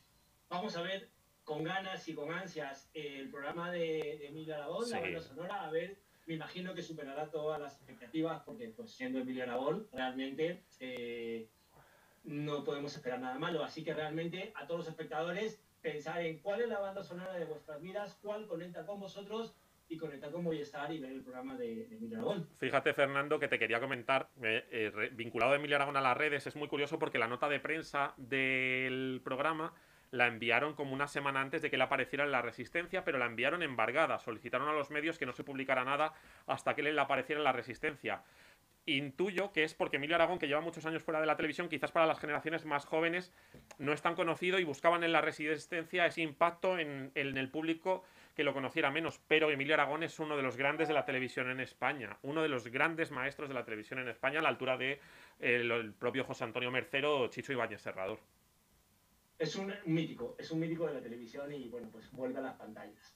vamos a ver con ganas y con ansias el programa de, de Emilio Aragón, la banda sonora, a ver, me imagino que superará todas las expectativas, porque pues siendo Emilio Aragón, realmente eh, no podemos esperar nada malo. Así que realmente a todos los espectadores, pensar en cuál es la banda sonora de vuestras vidas, cuál conecta con vosotros y conectar con Movistar y ver el programa de, Emilio Aragón. Fíjate, Fernando, que te quería comentar, eh, eh, vinculado a Emilio Aragón a las redes, es muy curioso porque la nota de prensa del programa la enviaron como una semana antes de que él apareciera en La Resistencia, pero la enviaron embargada. Solicitaron a los medios que no se publicara nada hasta que él apareciera en La Resistencia. Intuyo que es porque Emilio Aragón, que lleva muchos años fuera de la televisión, quizás para las generaciones más jóvenes no es tan conocido y buscaban en La Resistencia ese impacto en, el público que lo conociera menos. Pero Emilio Aragón es uno de los grandes de la televisión en España, uno de los grandes maestros de la televisión en España, a la altura de el propio José Antonio Mercero Chicho Ibáñez Serrador es un mítico, es un mítico de la televisión y bueno, pues vuelve a las pantallas.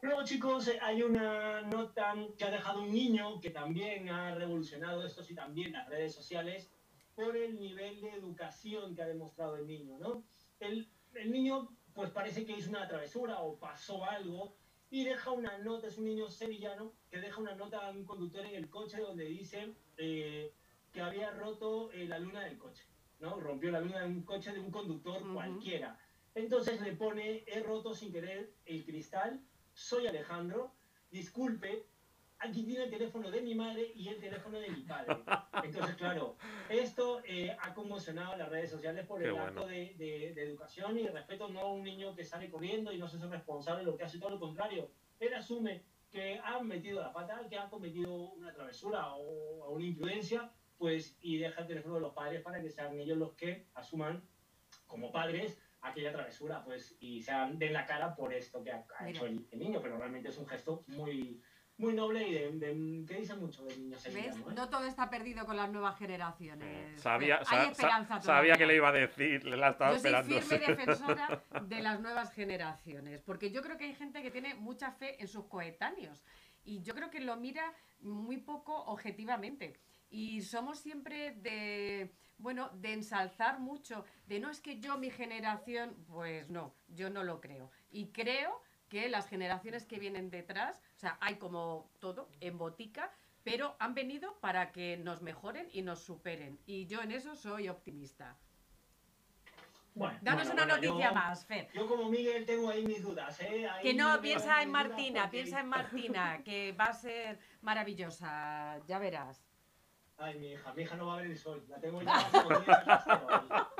Luego, chicos, hay una nota que ha dejado un niño que también ha revolucionado esto y también las redes sociales por el nivel de educación que ha demostrado el niño, ¿no? El, el niño, pues parece que hizo una travesura o pasó algo y deja una nota, es un niño sevillano, que deja una nota a un conductor en el coche donde dice eh, que había roto eh, la luna del coche. ¿no? Rompió la luna de un coche de un conductor cualquiera. Entonces le pone, he roto sin querer el cristal, soy Alejandro, disculpe, aquí tiene el teléfono de mi madre y el teléfono de mi padre. Entonces, claro, esto eh, ha conmocionado las redes sociales por el acto de, de, educación y respeto, no a un niño que sale corriendo y no se hace responsable de lo que hace, todo lo contrario. Él asume que ha metido la pata, que ha cometido una travesura o una imprudencia pues y deja el teléfono de los padres para que sean ellos los que asuman como padres aquella travesura, pues, y sean den la cara por esto que ha, hecho el, niño, pero realmente es un gesto muy muy noble y de, que dice mucho de niños ¿Ves? No todo está perdido con las nuevas generaciones. Sabía, Hay esperanza sabía que le iba a decir, le la estaba yo esperando. Soy firme defensora de las nuevas generaciones, porque yo creo que hay gente que tiene mucha fe en sus coetáneos y yo creo que lo mira muy poco objetivamente. Y somos siempre de, bueno, de ensalzar mucho, de no es que yo, mi generación, pues no, yo no lo creo. Y creo que las generaciones que vienen detrás, o sea, hay como todo en botica, pero han venido para que nos mejoren y nos superen. Y yo en eso soy optimista. Bueno, Danos bueno, una bueno, noticia yo- más, Fer. Yo como Miguel tengo ahí mis dudas, ¿eh? Ahí Que no, piensa en Martina, porque- piensa en Martina, que va a ser maravillosa, ya verás. Ay, mi hija, mi hija no va a ver el sol. La tengo ya.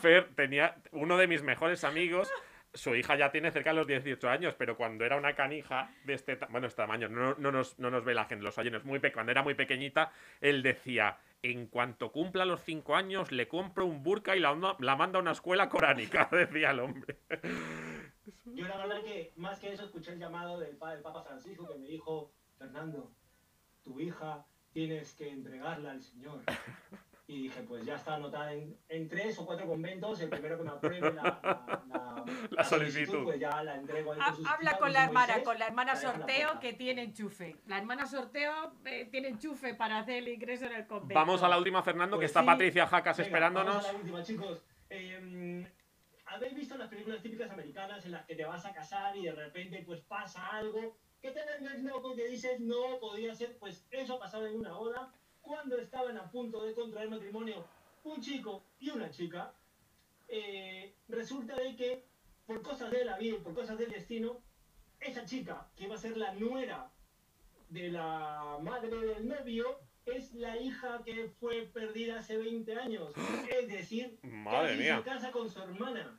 Fer tenía uno de mis mejores amigos. Su hija ya tiene cerca de los 18 años, pero cuando era una canija de este, bueno, este tamaño, no, no nos, no nos ve la gente, los oyentes, muy cuando era muy pequeñita, él decía, en cuanto cumpla los 5 años, le compro un burka y la, la manda a una escuela coránica, decía el hombre. Yo la verdad que más que eso escuché el llamado del, del Papa Francisco que me dijo, Fernando, tu hija tienes que entregarla al Señor. Y dije, pues ya está anotada en, en tres o cuatro conventos, el primero que me apruebe la, la- la- la solicitud. pues ya la entrego Ha- Habla con la hermana, Moisés, con la hermana sorteo que tiene enchufe. La hermana sorteo eh, tiene enchufe para hacer el ingreso en el convento. Vamos a la última, Fernando, que Pues está. Patricia Jacas Venga, esperándonos. Vamos a la última, chicos. Eh, ¿Habéis visto las películas típicas americanas en las que te vas a casar y de repente pues pasa algo que te loco que dices no podía ser? Pues eso ha pasado en una boda cuando estaban a punto de contraer matrimonio un chico y una chica. eh, resulta de que por cosas de la vida y por cosas del destino, esa chica que iba a ser la nuera de la madre del novio es la hija que fue perdida hace 20 años. Es decir, Madre mía. se casa con su hermana.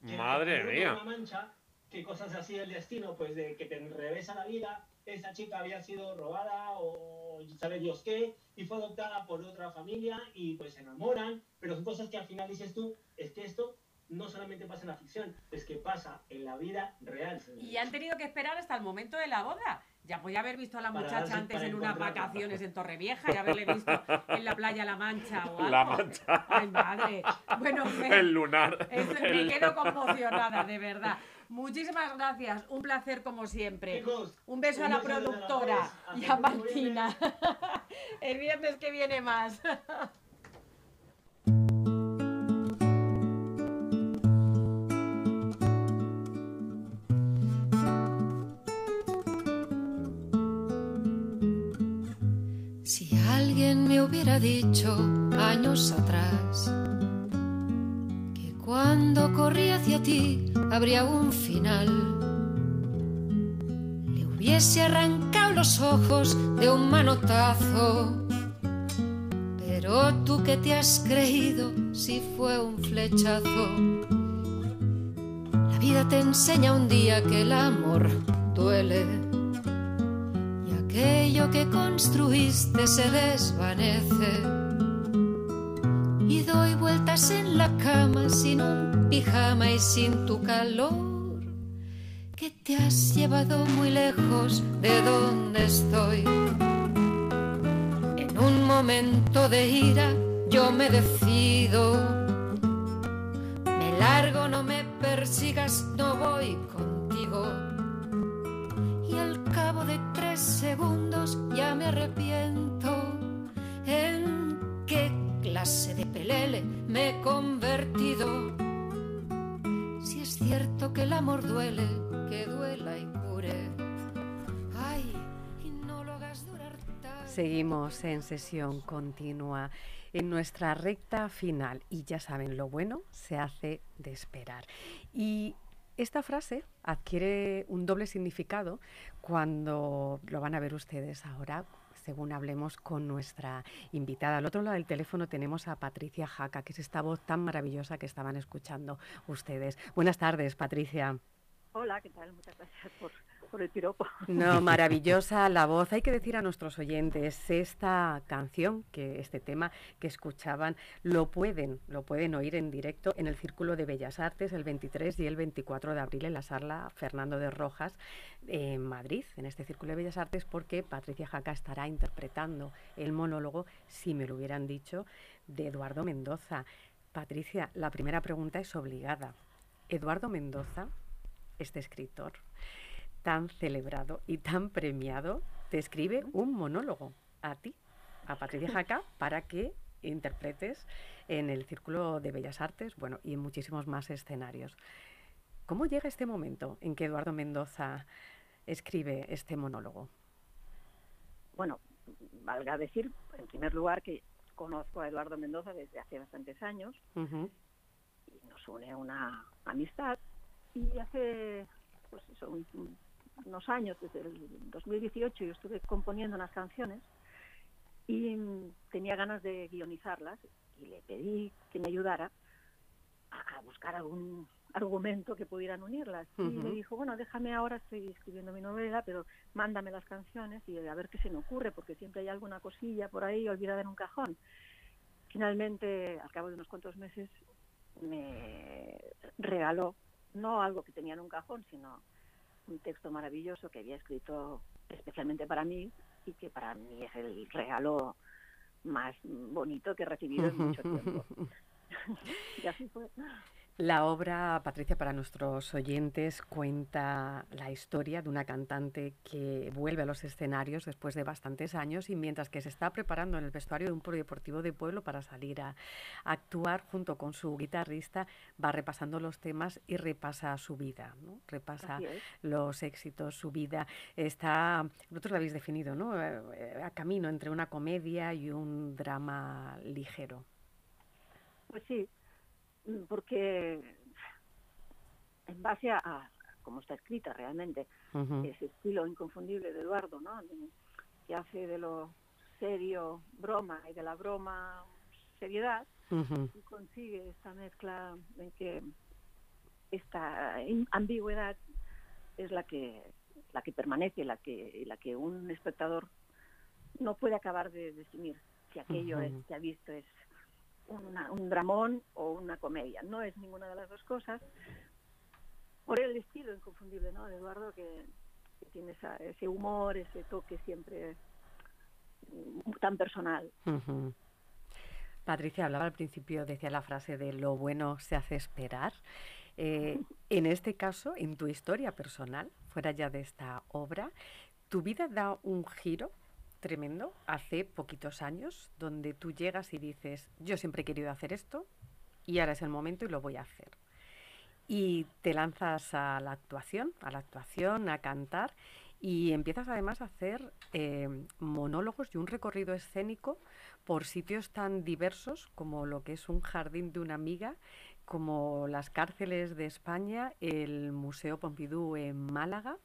Madre mía. Una mancha, que cosas así del destino, pues de que te revesa la vida, esa chica había sido robada o sabe Dios qué, y fue adoptada por otra familia y pues se enamoran, pero son cosas que al final dices tú, es que esto no solamente pasa en la ficción, es que pasa en la vida real. señores. Y han tenido que esperar hasta el momento de la boda. Ya podía haber visto a la muchacha darse- antes para en unas vacaciones en Torrevieja y haberle visto en la playa La Mancha o algo. La mancha. Ay, madre. Bueno, Fer, El lunar. es- me El- quedo conmocionada, de verdad. Muchísimas gracias. Un placer como siempre. Chicos, un beso a un la beso productora y a Martina. El viernes que viene más. Si alguien me hubiera dicho años atrás que cuando corrí hacia ti habría un final, le hubiese arrancado los ojos de un manotazo. Pero tú que te has creído si fue un flechazo. La vida te enseña un día que el amor duele y aquello que construiste se desvanece. Doy vueltas en la cama sin un pijama y sin tu calor, que te has llevado muy lejos de donde estoy. En un momento de ira yo me decido. Me largo, no me persigas, no voy contigo. Y al cabo de tres segundos ya me arrepiento. ¿En qué clase de pelele me he convertido? Si es cierto que el amor duele, que duela y cure. Ay, y no lo hagas durar. Seguimos en sesión continua en nuestra recta final y ya saben, lo bueno se hace de esperar. Y esta frase adquiere un doble significado cuando lo van a ver ustedes ahora según hablemos con nuestra invitada. Al otro lado del teléfono tenemos a Patricia Jaca, que es esta voz tan maravillosa que estaban escuchando ustedes. Buenas tardes, Patricia. Hola, ¿qué tal? Muchas gracias por, por el piropo. No, maravillosa la voz. Hay que decir a nuestros oyentes, esta canción, que este tema que escuchaban, lo pueden, lo pueden oír en directo en el Círculo de Bellas Artes el 23 y el 24 de abril en la sala Fernando de Rojas en Madrid, en este Círculo de Bellas Artes, porque Patricia Jaca estará interpretando el monólogo, si me lo hubieran dicho, de Eduardo Mendoza. Patricia, la primera pregunta es obligada. Eduardo Mendoza, este escritor, tan celebrado y tan premiado, te escribe un monólogo a ti, a Patricia Jaca, para que interpretes en el Círculo de Bellas Artes, bueno, y en muchísimos más escenarios. ¿Cómo llega este momento en que Eduardo Mendoza escribe este monólogo? Bueno, valga decir, en primer lugar, que conozco a Eduardo Mendoza desde hace bastantes años y no nos une una amistad y hace pues eso, un- unos años, desde el 2018, yo estuve componiendo unas canciones y tenía ganas de guionizarlas y le pedí que me ayudara a, a buscar algún argumento que pudieran unirlas. Y me dijo, bueno, déjame ahora, estoy escribiendo mi novela, pero mándame las canciones y a ver qué se me ocurre, porque siempre hay alguna cosilla por ahí olvidada en un cajón. Finalmente, al cabo de unos cuantos meses, me regaló, no algo que tenía en un cajón, sino un texto maravilloso que había escrito especialmente para mí y que para mí es el regalo más bonito que he recibido en mucho tiempo. y así fue. La obra, Patricia, para nuestros oyentes, cuenta la historia de una cantante que vuelve a los escenarios después de bastantes años y mientras que se está preparando en el vestuario de un polideportivo de pueblo para salir a, a actuar junto con su guitarrista, va repasando los temas y repasa su vida, ¿no? repasa los éxitos, su vida. Está, vosotros lo habéis definido, ¿no? Eh, a camino entre una comedia y un drama ligero. Pues sí, porque en base a, a cómo está escrita realmente, Ujú. ese estilo inconfundible de Eduardo, ¿no? Que hace de lo serio broma y de la broma seriedad, y consigue esta mezcla en que esta ambigüedad es la que la que permanece, la que la que un espectador no puede acabar de definir si aquello es, que ha visto es una- un dramón o una comedia. No es ninguna de las dos cosas. Por el estilo inconfundible ¿no? de Eduardo, que, que tiene esa- ese humor, ese toque siempre mm, tan personal. Patricia hablaba al principio, decía la frase de lo bueno se hace esperar. Eh, en este caso, en tu historia personal, fuera ya de esta obra, tu vida da un giro tremendo hace poquitos años, donde tú llegas y dices, yo siempre he querido hacer esto y ahora es el momento y lo voy a hacer. Y te lanzas a la actuación, a la actuación, a cantar y empiezas además a hacer eh, monólogos y un recorrido escénico por sitios tan diversos como lo que es un jardín de una amiga, como las cárceles de España, el Museo Pompidou en Málaga.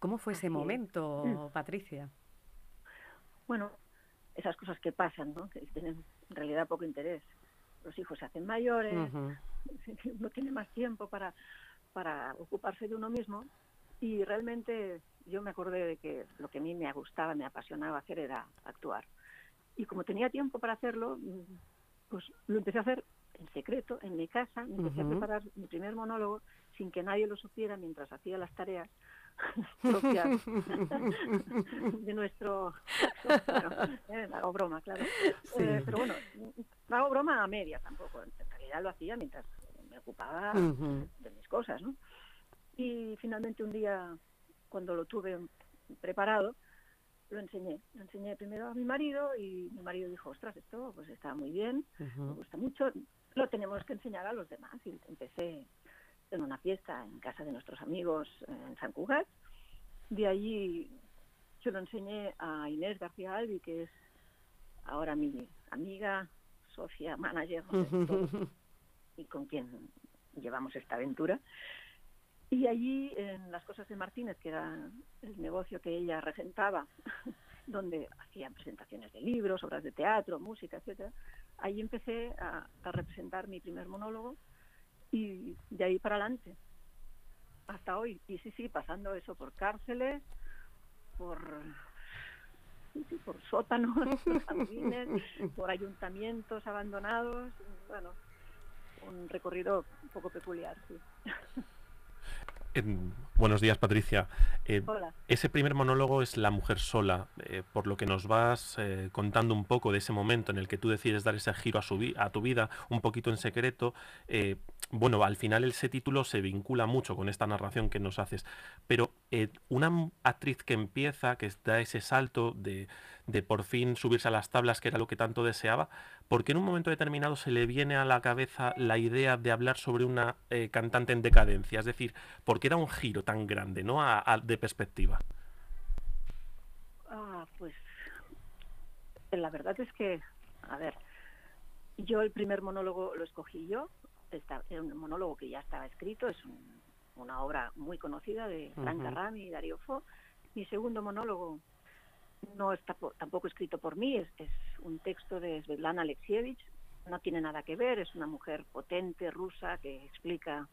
¿Cómo fue ese momento, Patricia? Bueno, esas cosas que pasan, ¿no? que tienen en realidad poco interés. Los hijos se hacen mayores, Ujú. uno tiene más tiempo para, para ocuparse de uno mismo y realmente yo me acordé de que lo que a mí me gustaba, me apasionaba hacer era actuar. Y como tenía tiempo para hacerlo, pues lo empecé a hacer en secreto, en mi casa, me empecé a preparar mi primer monólogo sin que nadie lo supiera mientras hacía las tareas propias de nuestro... Bueno, eh, hago broma, claro. Sí. Eh, pero bueno, hago broma a media tampoco. En realidad lo hacía mientras me ocupaba de mis cosas, ¿no? Y finalmente un día, cuando lo tuve preparado, lo enseñé. Lo enseñé primero a mi marido y mi marido dijo, ostras, esto pues está muy bien, me gusta mucho, lo tenemos que enseñar a los demás. Y empecé en una fiesta en casa de nuestros amigos en San Cugat. De allí yo lo enseñé a Inés García Albi, que es ahora mi amiga, socia, manager, no sé, todo, y con quien llevamos esta aventura. Y allí, en las cosas de Martínez, que era el negocio que ella regentaba, donde hacían presentaciones de libros, obras de teatro, música, etcétera, allí empecé a, a representar mi primer monólogo y de ahí para adelante, hasta hoy. Y sí, sí, pasando eso por cárceles, por, por sótanos, por jardines, por ayuntamientos abandonados, bueno, un recorrido un poco peculiar, sí. En- buenos días, Patricia. Eh, Hola. Ese primer monólogo es La mujer sola, eh, por lo que nos vas eh, contando un poco de ese momento en el que tú decides dar ese giro a, su vi- a tu vida, un poquito en secreto. bueno, al final ese título se vincula mucho con esta narración que nos haces, pero una actriz que empieza, que da ese salto de, de por fin subirse a las tablas, que era lo que tanto deseaba, ¿por qué en un momento determinado se le viene a la cabeza la idea de hablar sobre una eh, cantante en decadencia? Es decir, ¿por qué da un giro tan grande ¿no? A- a- de perspectiva? Ah, pues la verdad es que, a ver, yo el primer monólogo lo escogí yo era un monólogo que ya estaba escrito, es un- una obra muy conocida de Frank. Darrami y Dario Fo. Mi segundo monólogo no está po- tampoco escrito por mí, es, un texto de Svetlana Alexievich, no tiene nada que ver, es una mujer potente rusa que explica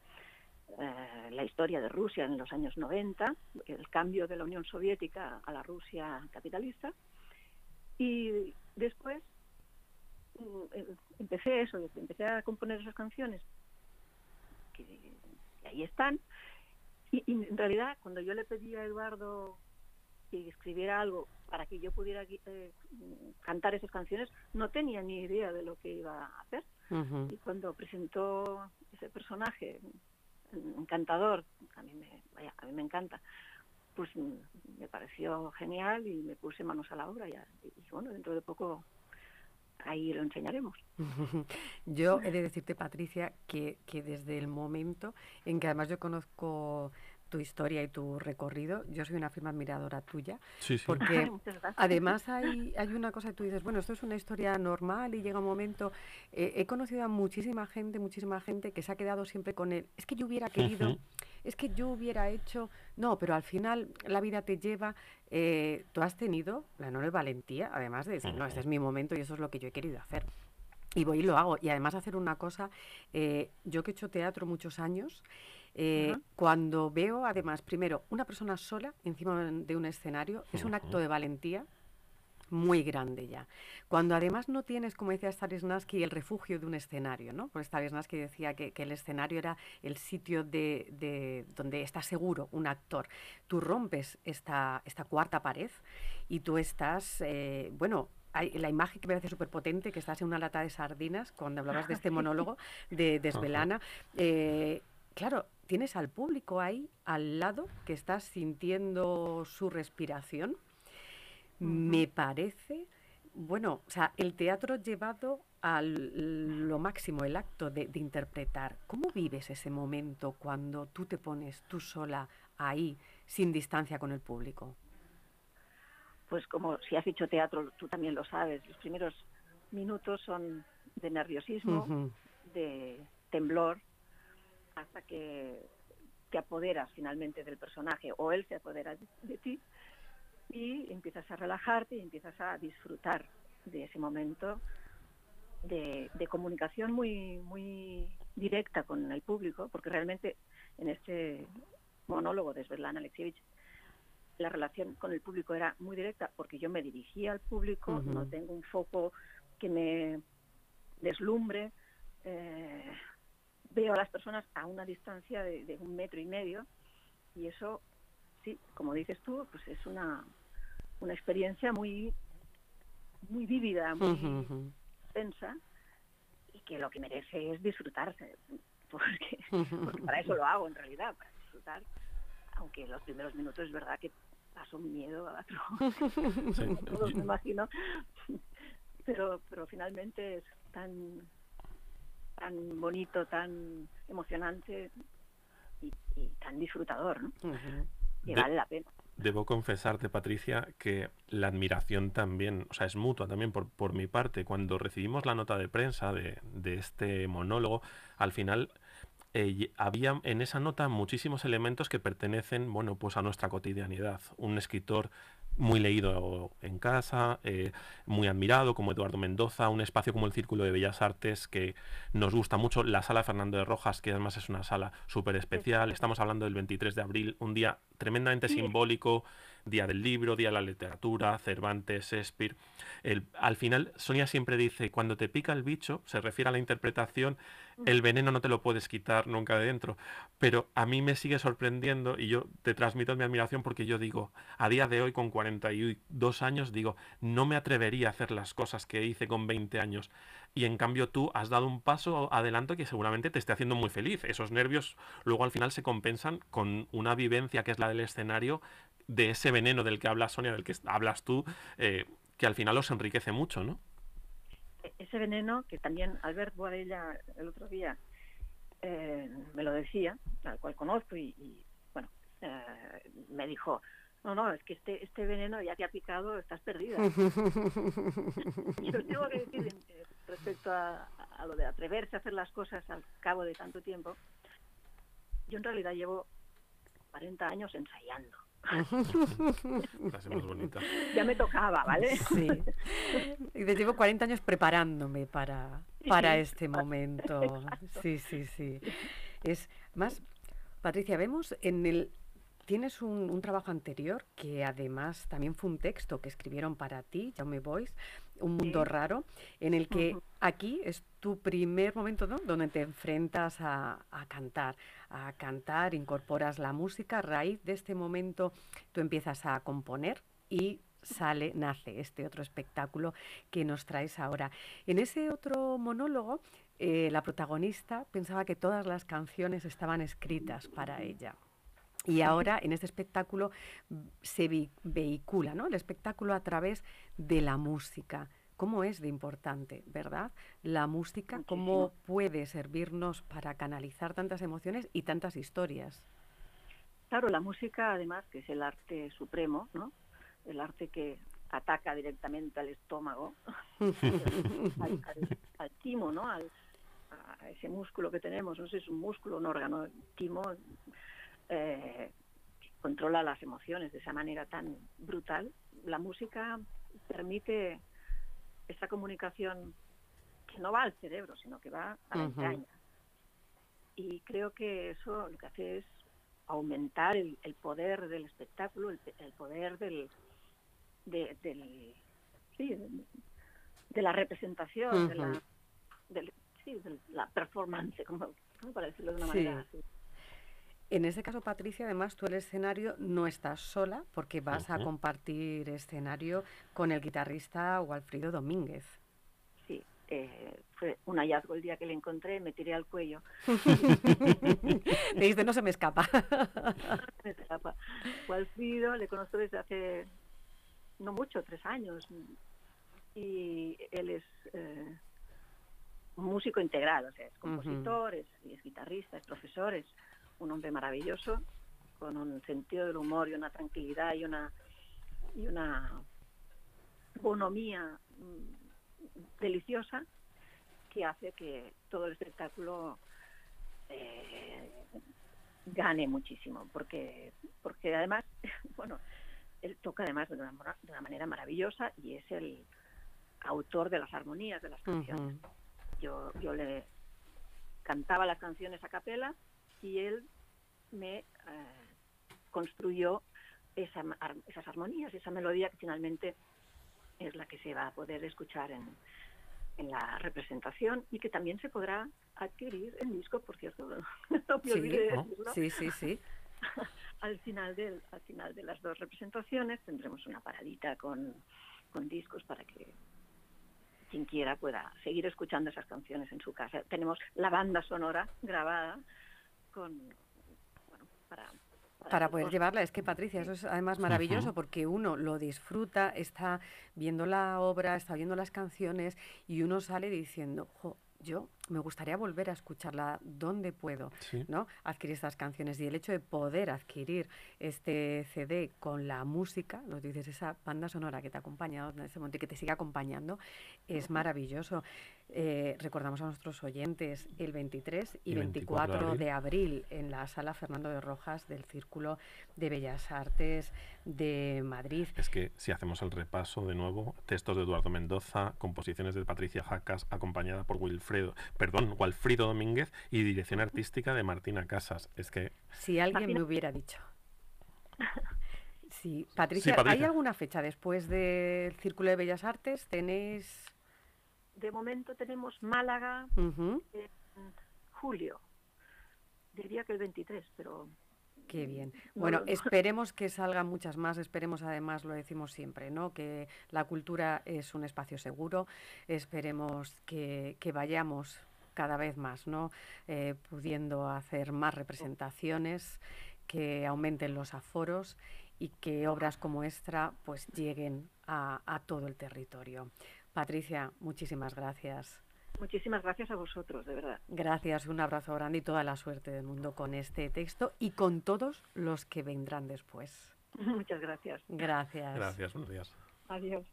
eh, la historia de Rusia en los años 90, el cambio de la Unión Soviética a la Rusia capitalista. Y después mm, eh, empecé eso, empecé a componer esas canciones que, ahí están. Y en realidad, cuando yo le pedí a Eduardo que escribiera algo para que yo pudiera eh, cantar esas canciones, no tenía ni idea de lo que iba a hacer. Y cuando presentó ese personaje encantador, a mí me, vaya, a mí me encanta, pues me pareció genial y me puse manos a la obra. Y, y bueno, dentro de poco ahí lo enseñaremos. Yo he de decirte, Patricia, que, que desde el momento en que además yo conozco tu historia y tu recorrido, yo soy una firme admiradora tuya, Sí, sí. porque Muchas gracias. además hay, hay una cosa que tú dices, bueno, esto es una historia normal y llega un momento, eh, he conocido a muchísima gente, muchísima gente que se ha quedado siempre con él, es que yo hubiera querido, es que yo hubiera hecho, no, pero al final la vida te lleva, eh, tú has tenido la enorme valentía, además de decir, no, este es mi momento y eso es lo que yo he querido hacer. Y voy y lo hago. Y además hacer una cosa, eh, yo que he hecho teatro muchos años, eh, cuando veo además, primero, una persona sola encima de un escenario, es un acto de valentía muy grande ya. Cuando además no tienes, como decía Stanislavski, el refugio de un escenario, ¿no? Porque Stanislavski decía que, que el escenario era el sitio de, de- donde está seguro un actor. Tú rompes esta, esta cuarta pared y tú estás, eh, bueno, hay la imagen que me parece súper potente, que estás en una lata de sardinas, cuando hablabas de este monólogo de, de eh, claro, tienes al público ahí al lado que estás sintiendo su respiración. Me parece, bueno, o sea, el teatro llevado a lo máximo, el acto de, de interpretar. ¿Cómo vives ese momento cuando tú te pones tú sola ahí, sin distancia con el público? Pues como si has hecho teatro, tú también lo sabes, los primeros minutos son de nerviosismo, de temblor, hasta que te apoderas finalmente del personaje o él se apodera de, de ti y empiezas a relajarte y empiezas a disfrutar de ese momento de, de comunicación muy muy directa con el público, porque realmente en este monólogo de Svetlana Alexievich la relación con el público era muy directa porque yo me dirigía al público, no tengo un foco que me deslumbre, eh, veo a las personas a una distancia de, de un metro y medio y eso, sí, como dices tú, pues es una, una experiencia muy, muy vívida, muy ujú. tensa y que lo que merece es disfrutarse, porque, para eso lo hago en realidad, para disfrutar, aunque los primeros minutos es verdad que paso un miedo a todos me imagino, pero, pero finalmente es tan tan bonito, tan emocionante y, y tan disfrutador, ¿no? Que De- vale la pena. Debo confesarte, Patricia, que la admiración también, o sea, es mutua también por, por mi parte. Cuando recibimos la nota de prensa de, de este monólogo, al final eh, había en esa nota muchísimos elementos que pertenecen, bueno, pues a nuestra cotidianidad. Un escritor muy leído en casa, eh, muy admirado como Eduardo Mendoza, un espacio como el Círculo de Bellas Artes que nos gusta mucho, la sala Fernando de Rojas, que además es una sala súper especial. Estamos hablando del 23 de abril, un día tremendamente simbólico, Día del Libro, Día de la Literatura, Cervantes, Shakespeare. El- al final, Sonia siempre dice, cuando te pica el bicho, se refiere a la interpretación, el veneno no te lo puedes quitar nunca de dentro. Pero a mí me sigue sorprendiendo y yo te transmito mi admiración porque yo digo, a día de hoy, con 42 años, digo, no me atrevería a hacer las cosas que hice con 20 años. Y en cambio tú has dado un paso adelante que seguramente te esté haciendo muy feliz. Esos nervios luego al final se compensan con una vivencia que es la del escenario, de ese veneno del que habla Sonia, del que hablas tú, eh, que al final os enriquece mucho, ¿no? Ese veneno que también Albert Boadella el otro día eh, me lo decía, al cual conozco y, y, bueno, eh, me dijo, No, no, es que este, este veneno ya te ha picado, estás perdida. Yo tengo que decir eh, respecto a, a lo de atreverse a hacer las cosas al cabo de tanto tiempo, yo en realidad llevo 40 años ensayando. Frase más bonita. Ya me tocaba, ¿vale? Sí. Y te llevo 40 años preparándome para, para este momento. Exacto. Sí, sí, sí. Es más, Patricia, vemos en el... Tienes un, un trabajo anterior que además también fue un texto que escribieron para ti, Jaume Boyce, Un mundo Sí. raro, en el que aquí es tu primer momento, ¿no? Donde te enfrentas a, a cantar, a cantar, incorporas la música, a raíz de este momento tú empiezas a componer y sale, nace este otro espectáculo que nos traes ahora. En ese otro monólogo, eh, la protagonista pensaba que todas las canciones estaban escritas para ella. Y ahora en este espectáculo se vehicula ¿no? el espectáculo a través de la música. ¿Cómo es de importante, verdad? La música, cómo puede servirnos para canalizar tantas emociones y tantas historias. Claro, la música, además, que es el arte supremo, ¿no? El arte que ataca directamente al estómago, al, al- al timo, ¿no? Al, a ese músculo que tenemos, no sé si es un músculo, un órgano, timo, eh, controla las emociones de esa manera tan brutal. La música permite esa comunicación que no va al cerebro, sino que va a la entraña. Y creo que eso lo que hace es aumentar el, el poder del espectáculo, el, el poder del, de, del sí, de, de la representación, de la, del- sí, de la performance, como, para decirlo de una Sí. manera así. En este caso, Patricia, además tú el escenario no estás sola porque vas a compartir escenario con el guitarrista Walfrido Domínguez. Sí, eh, fue un hallazgo el día que le encontré, me tiré al cuello. Le dijiste, no se me escapa. me escapa. Walfrido le conozco desde hace no mucho, tres años. Y él es eh, un músico integral, o sea, es compositor, es, es guitarrista, es profesor, es un hombre maravilloso, con un sentido del humor y una tranquilidad y una y una bonomía mm, deliciosa que hace que todo el espectáculo eh, gane muchísimo porque porque además bueno él toca además de una, mora- de una manera maravillosa y es el autor de las armonías de las canciones. Yo yo le cantaba las canciones a capela y él me eh, construyó esa esas armonías esa melodía que finalmente es la que se va a poder escuchar en, en la representación y que también se podrá adquirir en disco, por cierto. No me Sí, olvidé de ¿no? decirlo. sí, sí, sí. al final del, al final de las dos representaciones tendremos una paradita con, con discos para que quien quiera pueda seguir escuchando esas canciones en su casa. Tenemos la banda sonora grabada con bueno, para Para poder llevarla, es que Patricia, eso es además maravilloso porque uno lo disfruta, está viendo la obra, está viendo las canciones y uno sale diciendo, jo, yo me gustaría volver a escucharla donde puedo, Sí. ¿no? Adquirir estas canciones. Y el hecho de poder adquirir este CD con la música, lo que dices, esa banda sonora que te ha acompañado en este momento y que te sigue acompañando, es maravilloso. Eh, recordamos a nuestros oyentes el 23 y, Y 24 24 de de abril en la sala Fernando de Rojas del Círculo de Bellas Artes de Madrid. Es que si hacemos el repaso de nuevo, textos de Eduardo Mendoza, composiciones de Patricia Jacas, acompañada por Wilfredo, perdón, Walfrido Domínguez y dirección artística de Martina Casas. Es que Si alguien me hubiera dicho. Sí, Patricia, ¿hay Patricia. alguna fecha después del Círculo de Bellas Artes? ¿Tenéis...? De momento tenemos Málaga en julio. Diría que el 23, pero Qué bien. No Bueno, esperemos que salgan muchas más, esperemos además, lo decimos siempre, ¿no? Que la cultura es un espacio seguro, esperemos que, que vayamos cada vez más, ¿no? Eh, pudiendo hacer más representaciones, que aumenten los aforos y que obras como esta pues lleguen a, a todo el territorio. Patricia, muchísimas gracias. muchísimas gracias a vosotros, de verdad. Gracias, un abrazo grande y toda la suerte del mundo con este texto y con todos los que vendrán después. Muchas gracias. Gracias. Gracias, buenos días. Adiós.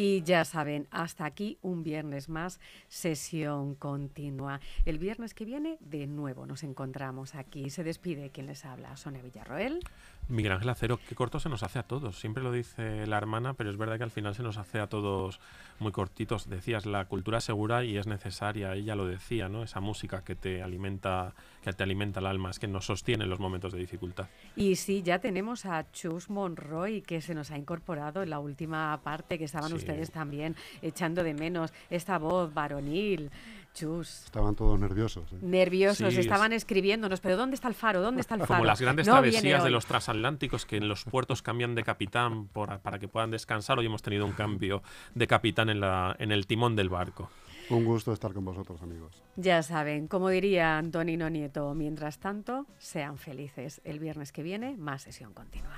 Y ya saben, hasta aquí un viernes más, sesión continua. El viernes que viene, de nuevo, nos encontramos aquí. Se despide quien les habla, Sonia Villarroel. Miguel Ángel Acero, qué corto se nos hace a todos. Siempre lo dice la hermana, pero es verdad que al final se nos hace a todos muy cortitos. Decías, la cultura segura y es necesaria. Ella lo decía, ¿no? Esa música que te alimenta, que te alimenta el alma, es que nos sostiene en los momentos de dificultad. Y sí, ya tenemos a Chus Monroy, que se nos ha incorporado en la última parte, que estaban Sí. ustedes también echando de menos esta voz varonil. Chus. Estaban todos nerviosos. ¿eh? Nerviosos, Sí, es- estaban escribiéndonos, pero ¿dónde está el faro? ¿Dónde está el faro? Como las grandes No travesías de los transatlánticos que en los puertos cambian de capitán por- para que puedan descansar. Hoy hemos tenido un cambio de capitán en, la, en el timón del barco. Un gusto estar con vosotros, amigos. Ya saben, como diría Antonino Nieto, mientras tanto, sean felices. El viernes que viene, más sesión continua.